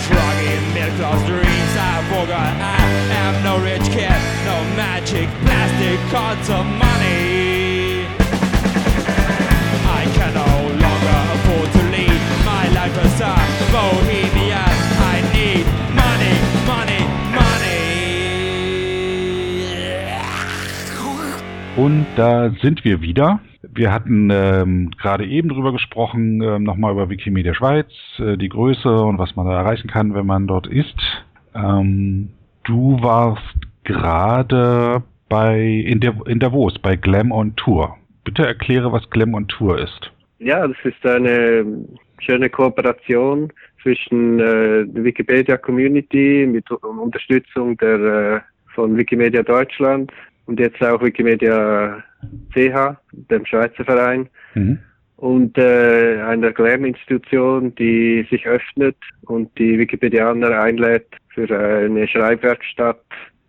Drugging middle-class dreams I forgot. I am no rich kid No magic plastic cards of money. I can no longer afford to lead My life is a bohemian. I need money, money, money. Und da sind wir wieder. Wir hatten ähm, gerade eben drüber gesprochen, äh, nochmal über Wikimedia Schweiz, äh, die Größe und was man da erreichen kann, wenn man dort ist. Ähm, du warst gerade bei in, der, in Davos bei Glam on Tour. Bitte erkläre, was Glam on Tour ist. Ja, das ist eine schöne Kooperation zwischen äh, der Wikipedia Community mit Unterstützung der äh, von Wikimedia Deutschland und jetzt auch Wikimedia CH, dem Schweizer Verein, mhm. und äh, einer Glam-Institution, die sich öffnet und die Wikipedianer einlädt für eine Schreibwerkstatt.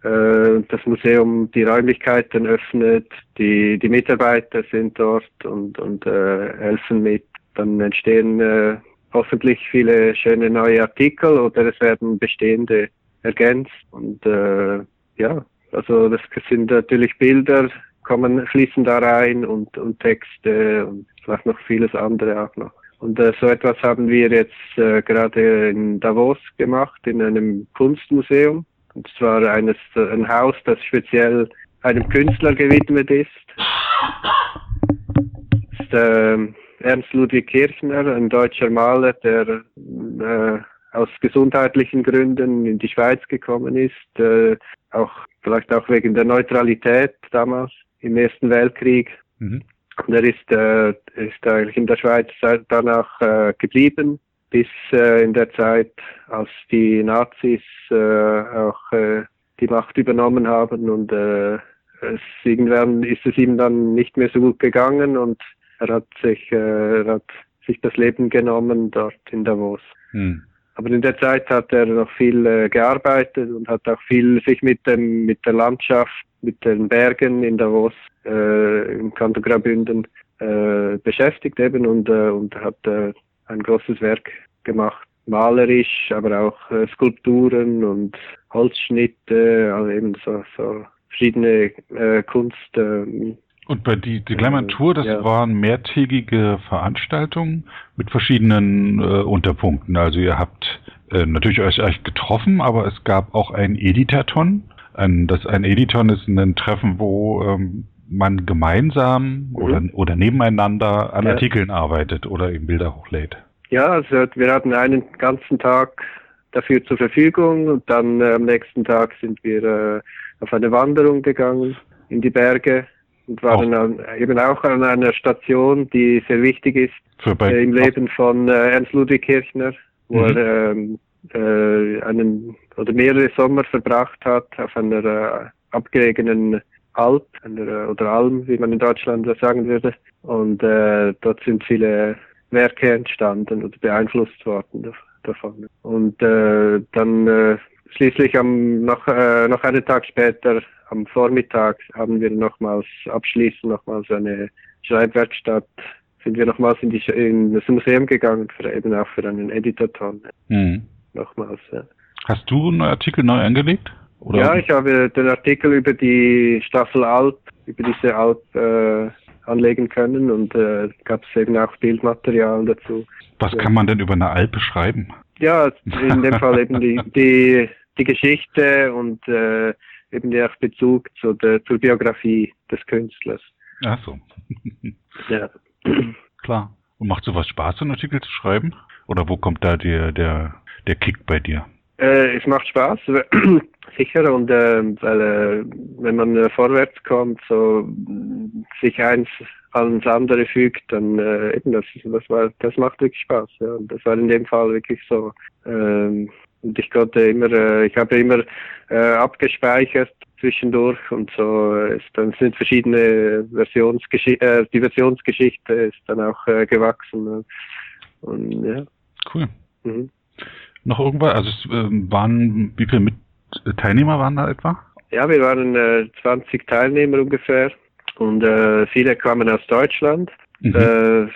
Äh, das Museum die Räumlichkeiten öffnet, die, die Mitarbeiter sind dort und, und äh, helfen mit. Dann entstehen äh, hoffentlich viele schöne neue Artikel oder es werden bestehende ergänzt und äh, ja, also das sind natürlich Bilder, kommen, fließen da rein und, und Texte und vielleicht noch vieles andere auch noch. Und äh, so etwas haben wir jetzt äh, gerade in Davos gemacht, in einem Kunstmuseum. Und zwar eines, ein Haus, das speziell einem Künstler gewidmet ist. Das ist äh, Ernst Ludwig Kirchner, ein deutscher Maler, der äh, aus gesundheitlichen Gründen in die Schweiz gekommen ist, äh, auch vielleicht auch wegen der Neutralität damals im Ersten Weltkrieg. Mhm. Und er ist, äh, ist eigentlich in der Schweiz danach äh, geblieben, bis äh, in der Zeit, als die Nazis äh, auch äh, die Macht übernommen haben und äh, es, irgendwann ist es ihm dann nicht mehr so gut gegangen und er hat sich, äh, er hat sich das Leben genommen dort in Davos. Mhm. Aber in der Zeit hat er noch viel äh, gearbeitet und hat auch viel sich mit dem mit der Landschaft, mit den Bergen in Davos äh, im Kanton Graubünden äh, beschäftigt eben und äh, und hat äh, ein großes Werk gemacht, malerisch, aber auch äh, Skulpturen und Holzschnitte, also eben so, so verschiedene äh, Kunst. Äh, und bei die, die Glamour Tour, das ja. waren mehrtägige Veranstaltungen mit verschiedenen äh, Unterpunkten. Also ihr habt äh, natürlich euch, euch getroffen, aber es gab auch ein Editaton. Ein, das, ein Editon ist ein Treffen, wo ähm, man gemeinsam mhm. oder, oder nebeneinander an ja. Artikeln arbeitet oder eben Bilder hochlädt. Ja, also wir hatten einen ganzen Tag dafür zur Verfügung und dann äh, am nächsten Tag sind wir äh, auf eine Wanderung gegangen in die Berge und waren an, eben auch an einer Station, die sehr wichtig ist äh, im Leben von äh, Ernst Ludwig Kirchner, wo mhm. er ähm, äh, einen oder mehrere Sommer verbracht hat auf einer äh, abgelegenen Alp einer, oder Alm, wie man in Deutschland sagen würde. Und äh, dort sind viele Werke entstanden oder beeinflusst worden davon. Und äh, dann äh, schließlich am noch, äh, noch einen Tag später am Vormittag haben wir nochmals abschließend nochmals eine Schreibwerkstatt, sind wir nochmals in, die, in das Museum gegangen, für, eben auch für einen Editaton. Mhm. Nochmals, ja. Hast du einen Artikel neu angelegt? Oder? Ja, ich habe den Artikel über die Staffel Alp, über diese Alp äh, anlegen können und äh, gab es eben auch Bildmaterial dazu. Was kann man denn über eine Alp beschreiben? Ja, in dem Fall eben die, <laughs> die, die Geschichte und äh, eben der Bezug zu der, zur Biografie des Künstlers. Ach so. <laughs> ja. Klar. Und macht sowas Spaß, so einen Artikel zu schreiben? Oder wo kommt da der, der, der Kick bei dir? Äh, es macht Spaß, <clears throat> sicher. Und äh, weil äh, wenn man äh, vorwärts kommt, so sich eins ans andere fügt, dann äh, eben das, das war, das macht wirklich Spaß. Ja. Und das war in dem Fall wirklich so. Ähm, und ich konnte immer, äh, ich habe immer abgespeichert zwischendurch und so ist dann sind verschiedene Versionsgeschichte, äh, die Versionsgeschichte ist dann auch gewachsen. Und ja. Cool. Mhm. Noch irgendwas? Also es äh, waren, wie viele Mit Teilnehmer waren da etwa? Ja, wir waren äh, 20 Teilnehmer ungefähr und äh, viele kamen aus Deutschland, mhm. äh,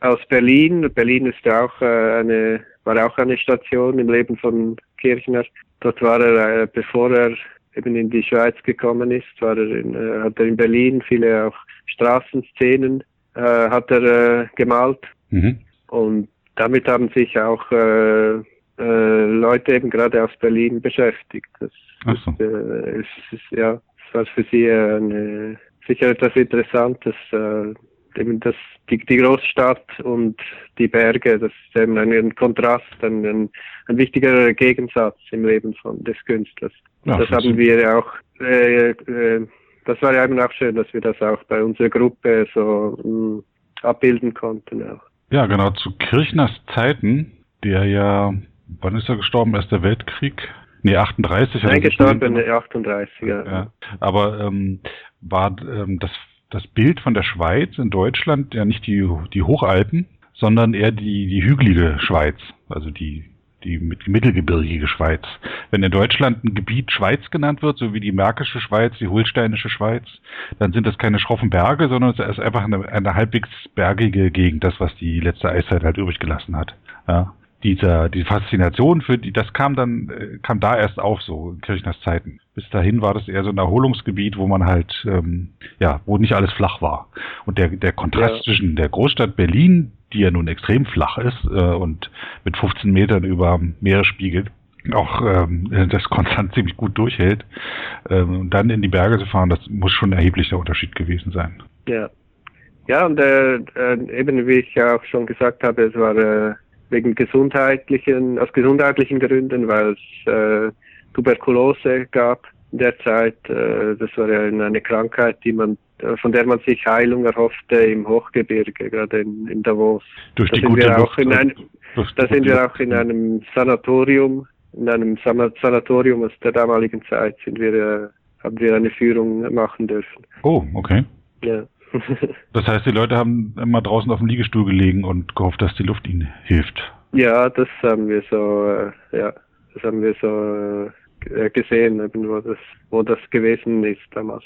aus Berlin. Berlin ist ja auch äh, eine war auch eine Station im Leben von Kirchner. Dort war er, äh, bevor er eben in die Schweiz gekommen ist, war er in, äh, hat er in Berlin viele auch Straßenszenen äh, hat er äh, gemalt mhm. und damit haben sich auch äh, äh, Leute eben gerade aus Berlin beschäftigt. Das, so. ist, äh, ist, ist, ja, war für sie eine sicher etwas Interessantes. Äh, eben das, die, die Großstadt und die Berge, das ist eben ein, ein Kontrast, ein, ein, ein wichtiger Gegensatz im Leben von, des Künstlers. Ja, das haben wir ja auch, äh, äh, das war ja eben auch schön, dass wir das auch bei unserer Gruppe so mh, abbilden konnten. Auch. Ja, genau, zu Kirchners Zeiten, der ja, wann ist er gestorben? Erster Weltkrieg? Nee, 38. hat er Nein, gestorben, gesehen. 38, ja. Ja, aber ähm, war ähm, das, das Bild von der Schweiz in Deutschland ja nicht die, die Hochalpen, sondern eher die, die hügelige Schweiz, also die, die mit- mittelgebirgige Schweiz. Wenn in Deutschland ein Gebiet Schweiz genannt wird, so wie die Märkische Schweiz, die Holsteinische Schweiz, dann sind das keine schroffen Berge, sondern es ist einfach eine, eine halbwegs bergige Gegend, das, was die letzte Eiszeit halt übrig gelassen hat. Ja. Dieser, die Faszination für die, das kam dann, äh, kam da erst auf, so in Kirchners Zeiten. Bis dahin war das eher so ein Erholungsgebiet, wo man halt, ähm, ja, wo nicht alles flach war. Und der, der Kontrast Ja. zwischen der Großstadt Berlin, die ja nun extrem flach ist äh, und mit 15 Metern über Meeresspiegel auch ähm, das konstant <laughs> ziemlich gut durchhält, ähm, und dann in die Berge zu fahren, das muss schon ein erheblicher Unterschied gewesen sein. Ja, ja und äh, äh, eben wie ich ja auch schon gesagt habe, es war äh, wegen gesundheitlichen, aus gesundheitlichen Gründen, weil es äh, Tuberkulose gab in der Zeit. Äh, das war ja eine Krankheit, die man, äh, von der man sich Heilung erhoffte im Hochgebirge, gerade in, in Davos. Durch Da die sind gute wir Luft. auch in ein, durch die da sind wir auch in einem Sanatorium, in einem Sana- Sanatorium aus der damaligen Zeit sind wir, äh, haben wir eine Führung machen dürfen. Oh, okay. Ja. <laughs> Das heißt, die Leute haben immer draußen auf dem Liegestuhl gelegen und gehofft, dass die Luft ihnen hilft. Ja, das haben wir so, äh, ja, das haben wir so äh, gesehen, eben, wo das, wo das gewesen ist damals.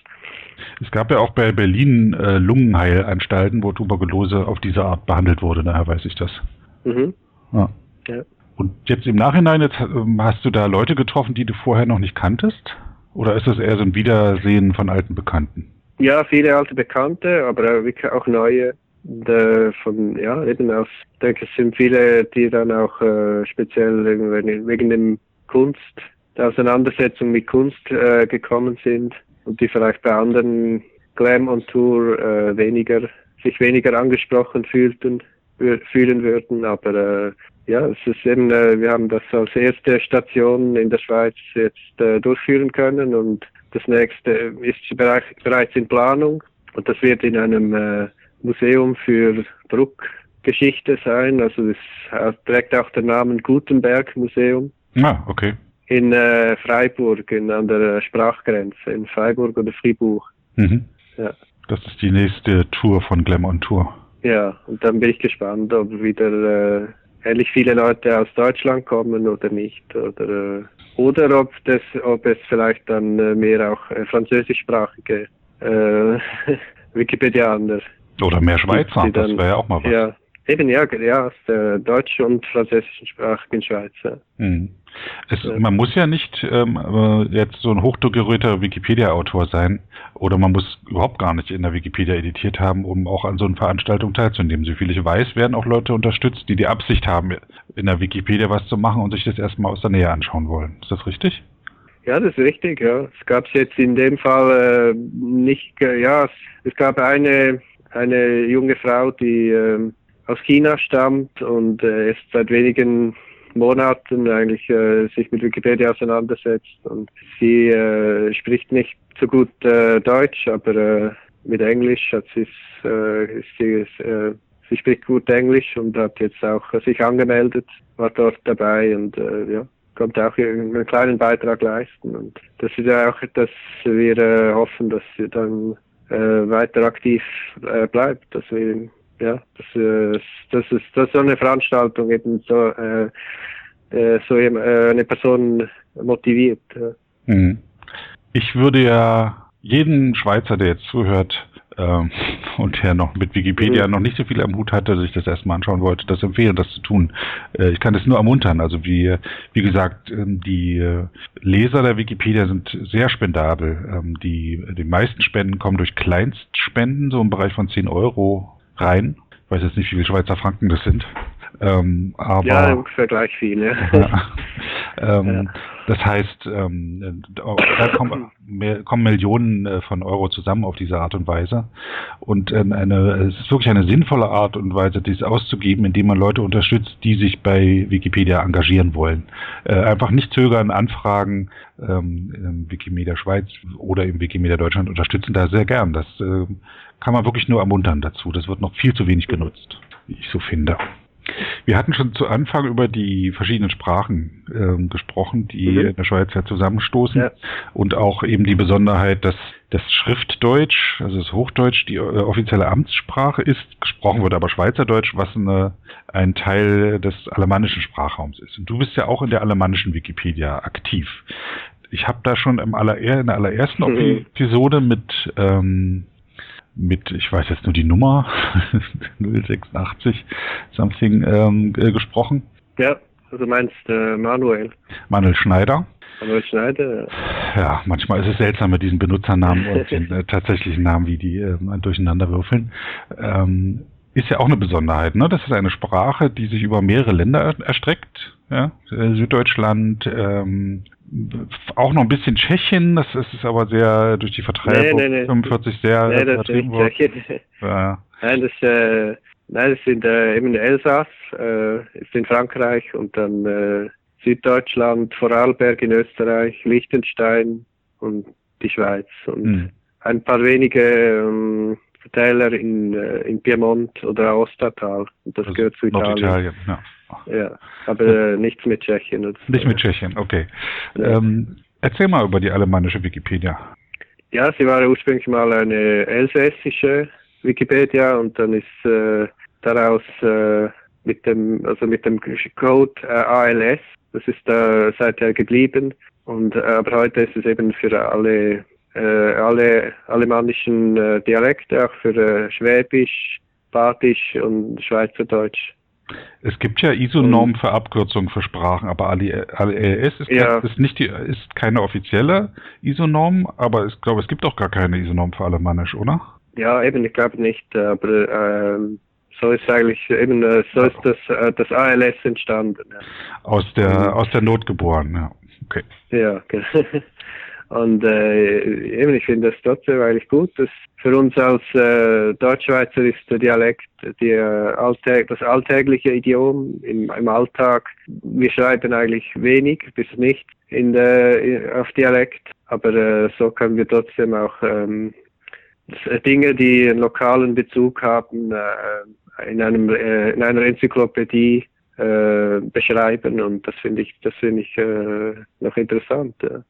Es gab ja auch bei Berlin äh, Lungenheilanstalten, wo Tuberkulose auf diese Art behandelt wurde, daher weiß ich das. Mhm. Ja. Ja. Und jetzt im Nachhinein, jetzt ähm, hast du da Leute getroffen, die du vorher noch nicht kanntest? Oder ist das eher so ein Wiedersehen von alten Bekannten? Ja, viele alte Bekannte, aber auch neue. Da von, ja, eben aus, denke, es sind viele, die dann auch äh, speziell wegen dem Kunst, der Auseinandersetzung mit Kunst äh, gekommen sind und die vielleicht bei anderen Glam on Tour äh, weniger, sich weniger angesprochen fühlten, fühlen würden, aber äh, ja, es ist eben, äh, wir haben das als erste Station in der Schweiz jetzt äh, durchführen können und das nächste ist bereits, bereits in Planung und das wird in einem äh, Museum für Druckgeschichte sein. Also es trägt auch den Namen Gutenberg Museum Ah, okay. in äh, Freiburg, in, an der Sprachgrenze, in Freiburg oder Fribourg. Mhm. Ja. Das ist die nächste Tour von Glam on Tour. Ja, und dann bin ich gespannt, ob wieder äh, ähnlich viele Leute aus Deutschland kommen oder nicht. Oder, äh, oder ob, das, ob es vielleicht dann äh, mehr auch äh, französischsprachige äh, <laughs> Wikipedianer Oder mehr Schweizer, die das dann- wäre ja auch mal was. Ja, eben ja, ja, aus der deutschen und französischen sprachigen Schweiz. Ja. Mhm. Es. Man muss ja nicht ähm, äh, jetzt so ein hochdekorierter Wikipedia-Autor sein oder man muss überhaupt gar nicht in der Wikipedia editiert haben, um auch an so einer Veranstaltung teilzunehmen. Soviel ich weiß, werden auch Leute unterstützt, die die Absicht haben, in der Wikipedia was zu machen und sich das erstmal aus der Nähe anschauen wollen. Ist das richtig? Ja, das ist richtig, ja. Es gab jetzt in dem Fall äh, nicht, äh, ja, es, es gab eine, eine junge Frau, die ähm, aus China stammt und äh, erst seit wenigen Monaten eigentlich äh, sich mit Wikipedia auseinandersetzt und sie äh, spricht nicht so gut äh, Deutsch, aber äh, mit Englisch hat sie äh, sie, äh, sie spricht gut Englisch und hat jetzt auch äh, sich angemeldet, war dort dabei und äh, ja konnte auch einen kleinen Beitrag leisten und das ist ja auch, dass wir äh, hoffen, dass sie dann äh, weiter aktiv äh, bleibt, dass wir ja, das, äh, das ist das ist so eine Veranstaltung eben so äh, äh, so äh, eine Person motiviert. Ja. Mhm. Ich würde ja jeden Schweizer, der jetzt zuhört ähm, <laughs> und der noch mit Wikipedia Mhm. noch nicht so viel am Hut hatte, sich das erstmal anschauen wollte, das empfehlen, das zu tun. Äh, ich kann das nur ermuntern. Also wie, wie gesagt, ähm, die Leser der Wikipedia sind sehr spendabel. Ähm, die, die meisten Spenden kommen durch Kleinstspenden, so im Bereich von 10 Euro rein. Ich weiß jetzt nicht, wie viele Schweizer Franken das sind. Ähm, aber ja, ungefähr gleich viel. Ja. <laughs> ja. ähm, Das heißt, ähm, da kommen, kommen Millionen äh, von Euro zusammen auf diese Art und Weise. Und äh, eine, es ist wirklich eine sinnvolle Art und Weise, dies auszugeben, indem man Leute unterstützt, die sich bei Wikipedia engagieren wollen. Äh, einfach nicht zögern, anfragen, ähm, Wikimedia Schweiz oder im Wikimedia Deutschland unterstützen da sehr gern. Das äh, kann man wirklich nur ermuntern dazu. Das wird noch viel zu wenig genutzt, wie ich so finde. Wir hatten schon zu Anfang über die verschiedenen Sprachen äh, gesprochen, die mhm. in der Schweiz ja zusammenstoßen ja. und auch eben die Besonderheit, dass das Schriftdeutsch, also das Hochdeutsch, die äh, offizielle Amtssprache ist. Gesprochen wird aber Schweizerdeutsch, was eine, ein Teil des alemannischen Sprachraums ist. Und du bist ja auch in der alemannischen Wikipedia aktiv. Ich habe da schon im aller, in der allerersten mhm. Episode mit ähm, mit, ich weiß jetzt nur die Nummer, <laughs> 086 something ähm, äh, gesprochen. Ja, also meinst äh, Manuel. Manuel Schneider. Manuel Schneider. Ja, manchmal ist es seltsam mit diesen Benutzernamen und den <laughs> äh, tatsächlichen Namen, wie die äh, durcheinander würfeln. Ähm, ist ja auch eine Besonderheit, ne? Das ist eine Sprache, die sich über mehrere Länder erstreckt. Ja? Äh, Süddeutschland, ähm, auch noch ein bisschen Tschechien, das ist aber sehr durch die Vertreibung nee, nee, nee. 45 sehr nee, das vertrieben worden. Ja. Nein, das, äh, nein, das sind äh, eben Elsass, äh, ist in Frankreich und dann äh, Süddeutschland, Vorarlberg in Österreich, Liechtenstein und die Schweiz und hm. ein paar wenige ähm, Verteiler in, äh, in Piemont oder Ostertal. Und das, das gehört zu Italien. Italien ja. Ja, aber nichts mit Tschechien. Oder Nicht mit Tschechien, okay. Ja. Ähm, erzähl mal über die alemannische Wikipedia. Ja, sie war ursprünglich mal eine elsässische Wikipedia und dann ist äh, daraus äh, mit dem also mit dem Code äh, ALS, das ist da seither geblieben und äh, aber heute ist es eben für alle äh, alle alemannischen äh, Dialekte, auch für Schwäbisch, Badisch und Schweizerdeutsch. Es gibt ja ISO-Normen für Abkürzungen für Sprachen, aber ALES ist, ja. ist, nicht die, ist keine offizielle ISO-Norm, aber ich glaube, es gibt auch gar keine ISO-Norm für Alemannisch, oder? Ja, eben, ich glaube nicht, aber ähm, so ist eigentlich eben äh, so ist das, äh, das ALS entstanden. Ja. Aus der aus der Not geboren, ja. Okay. Ja, genau. <laughs> Und äh, eben, ich finde das trotzdem eigentlich gut. Dass für uns als äh, Deutschschweizer ist der Dialekt die, äh, alltäg das alltägliche Idiom im, im Alltag. Wir schreiben eigentlich wenig bis nicht in der, in, auf Dialekt, aber äh, so können wir trotzdem auch ähm, Dinge, die einen lokalen Bezug haben, äh, in, einem, äh, in einer Enzyklopädie äh, beschreiben und das finde ich, das finde ich äh, noch interessant. Ja.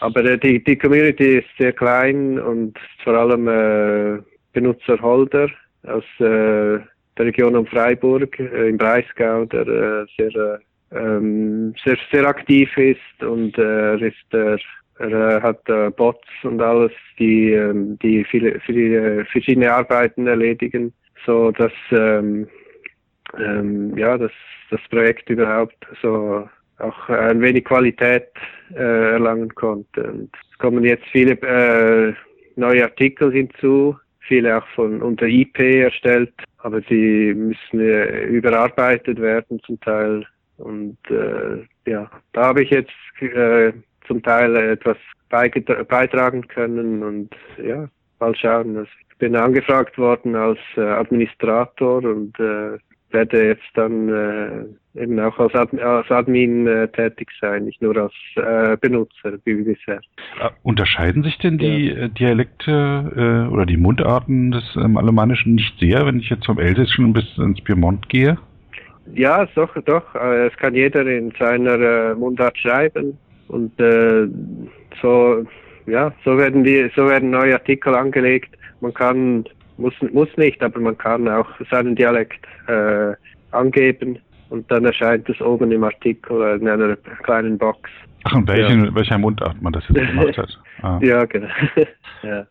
Aber äh, die, die Community ist sehr klein und vor allem äh, Benutzerholder aus äh, der Region um Freiburg äh, im Breisgau, der äh, sehr, äh, ähm, sehr, sehr aktiv ist und äh, ist, äh, er äh, hat äh, Bots und alles, die, äh, die viele, viele verschiedene Arbeiten erledigen, so dass ähm, ähm, ja, dass das Projekt überhaupt so auch ein wenig Qualität äh, erlangen konnte. Und es kommen jetzt viele äh, neue Artikel hinzu, viele auch von unter IP erstellt, aber sie müssen äh, überarbeitet werden zum Teil. Und äh, ja, da habe ich jetzt äh, zum Teil etwas beitragen können und ja, mal schauen. Also ich bin angefragt worden als äh, Administrator und äh, werde jetzt dann äh, eben auch als, Ad als Admin äh, tätig sein, nicht nur als äh, Benutzer wie bisher. Äh, unterscheiden sich denn die ja. Äh, Dialekte äh, oder die Mundarten des ähm, Alemannischen nicht sehr, wenn ich jetzt vom Elsässischen bis ins Piemont gehe? Ja, doch, doch. Es kann jeder in seiner Mundart schreiben und so, ja, so werden die, so werden neue Artikel angelegt. Man kann muss, muss nicht, aber man kann auch seinen Dialekt äh, angeben und dann erscheint es oben im Artikel in einer kleinen Box. Ach, und welchen, ja. welcher Mundart man das jetzt gemacht hat. <laughs> Ah. ja, genau. <laughs> ja.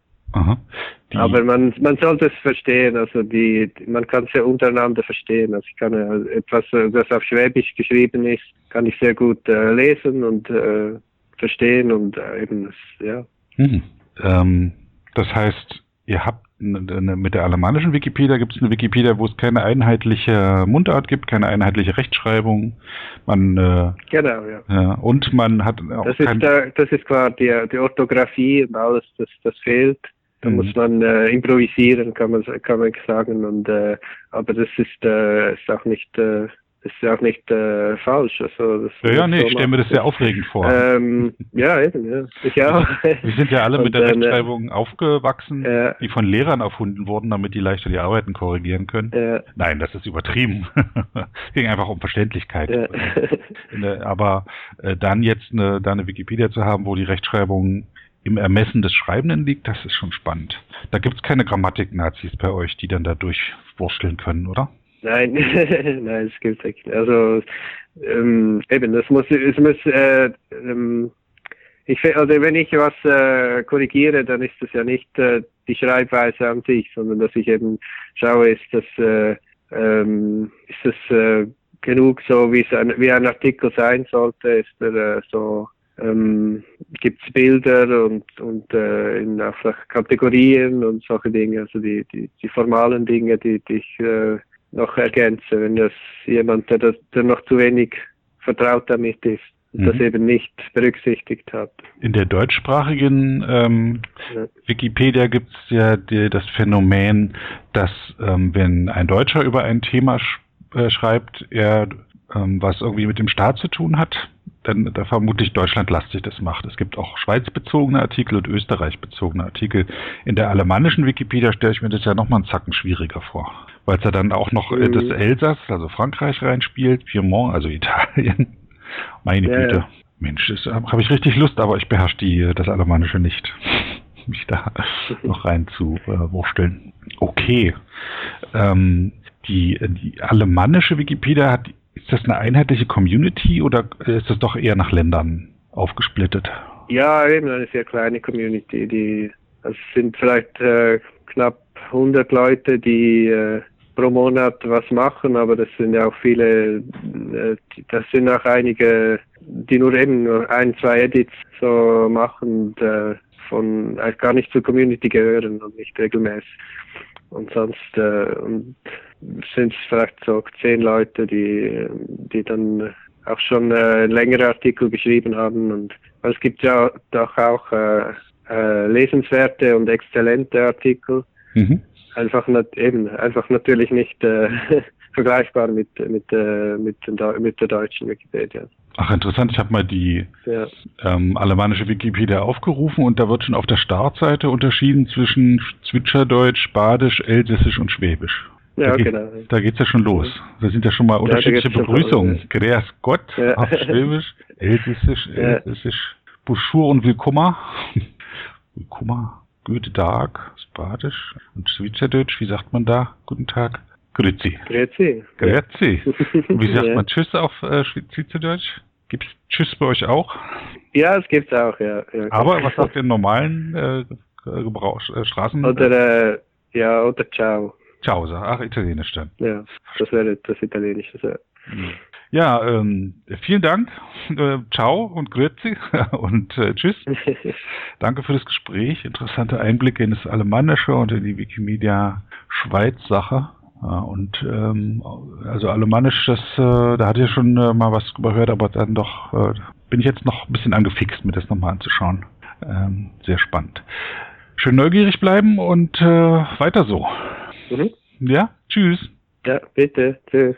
Aber man, man sollte es verstehen, also die, man kann es ja untereinander verstehen. Also ich kann etwas, das auf Schwäbisch geschrieben ist, kann ich sehr gut äh, lesen und äh, verstehen und äh, eben, das, ja. Mhm. Ähm, das heißt, ihr habt mit der alemannischen Wikipedia gibt es eine Wikipedia, wo es keine einheitliche Mundart gibt, keine einheitliche Rechtschreibung. Man, äh, Genau, ja. ja, und man hat auch Das kein, ist, äh, das ist klar, die, die Orthographie und alles, das, das fehlt. Da Mhm. muss man äh, improvisieren, kann man, kann man sagen. Und, äh, aber das ist, äh, ist auch nicht, äh, ist auch nicht äh, falsch. Also, das ja, ja, nee, so ich stelle mir das sehr aufregend vor. Ähm, ja, eben, ja. Ich auch. Wir sind ja alle <laughs> mit der äh, Rechtschreibung aufgewachsen, Ja, die von Lehrern erfunden wurden, damit die leichter die Arbeiten korrigieren können. ja, Nein, das ist übertrieben. <laughs> ging einfach um Verständlichkeit. ja. <laughs> Aber äh, dann jetzt eine, da eine Wikipedia zu haben, wo die Rechtschreibung im Ermessen des Schreibenden liegt, das ist schon spannend. Da gibt's keine Grammatik-Nazis bei euch, die dann da durchwursteln können, oder? Nein, <laughs> nein, das gilt nicht. Also ähm, eben, das muss, es muss, äh, ähm, ich, also wenn ich was äh, korrigiere, dann ist das ja nicht äh, die Schreibweise an sich, sondern dass ich eben schaue, ist das, äh, ähm, ist das äh, genug so, wie es ein, wie ein Artikel sein sollte, ist er äh, so ähm, gibt es Bilder und, und äh, in einfach Kategorien und solche Dinge, also die, die, die formalen Dinge, die, die ich äh, noch ergänze, wenn das jemand, der, das, der noch zu wenig vertraut damit ist, Mhm. das eben nicht berücksichtigt hat. In der deutschsprachigen ähm, Ja. Wikipedia gibt's ja die, das Phänomen, dass ähm, wenn ein Deutscher über ein Thema sch äh, schreibt, er ähm, was irgendwie mit dem Staat zu tun hat, dann da vermutlich deutschlandlastig das macht. Es gibt auch schweizbezogene Artikel und österreichbezogene Artikel. In der alemannischen Wikipedia stelle ich mir das ja nochmal einen Zacken schwieriger vor, weil es ja dann auch noch äh, Mhm. das Elsass, also Frankreich reinspielt, Piemont, also Italien. <laughs> Meine Ja, Güte. ja. Mensch, habe hab ich richtig Lust, aber ich beherrsche die, das Alemannische nicht. <laughs> Mich da <laughs> noch rein zu äh, wursteln. Okay. Ähm, die, die alemannische Wikipedia hat, ist das eine einheitliche Community oder ist das doch eher nach Ländern aufgesplittet? Ja, eben eine sehr kleine Community. Die, es sind vielleicht äh, knapp 100 Leute, die äh, pro Monat was machen, aber das sind ja auch viele, äh, das sind auch einige, die nur eben nur ein, zwei Edits so machen und äh, von äh, gar nicht zur Community gehören und nicht regelmäßig. Und sonst äh, sind es vielleicht so zehn Leute, die, die dann auch schon äh, längere Artikel geschrieben haben. Und weil es gibt ja doch auch äh, lesenswerte und exzellente Artikel. Mhm. Einfach nat eben einfach natürlich nicht äh, <laughs> vergleichbar mit mit äh, mit, den mit der deutschen Wikipedia. Ach, interessant. Ich habe mal die Ja. ähm, alemannische Wikipedia aufgerufen und da wird schon auf der Startseite unterschieden zwischen Zwitscherdeutsch, Badisch, Elsässisch und Schwäbisch. Ja, da geht, genau. Da geht's ja schon los. Da sind ja schon mal da unterschiedliche Begrüßungen. Grüß Gott Ja. auf Schwäbisch, Elsässisch, Ja. Elsässisch, Buschur und Willkommen. <laughs> Willkommen, guten Tag, Badisch und Schweizerdeutsch, wie sagt man da? Guten Tag. Grüezi. Grüezi. Grüezi. <laughs> Und wie sagt Ja. man Tschüss auf äh, Schweizerdeutsch? Gibt's Tschüss bei euch auch? Ja, es gibt's auch, ja. ja. Aber was sagt ihr normalen äh, Gebrauch, äh, Straßen? Oder äh, ja, oder ciao. Ciao, ach, Italienisch dann. Ja, das wäre das Italienische. Ja. Ja, ähm, vielen Dank. Äh, ciao und grüezi <laughs> und äh, tschüss. <laughs> Danke für das Gespräch. Interessante Einblicke in das Alemannische und in die Wikimedia Schweiz-Sache. Ja, und ähm, also Alemannisch, das, äh, da hatte ich schon äh, mal was drüber gehört, aber dann doch äh, bin ich jetzt noch ein bisschen angefixt, mir das nochmal anzuschauen. Ähm, sehr spannend. Schön neugierig bleiben und äh, weiter so. Mhm. Ja, tschüss. ja, bitte. Tschüss.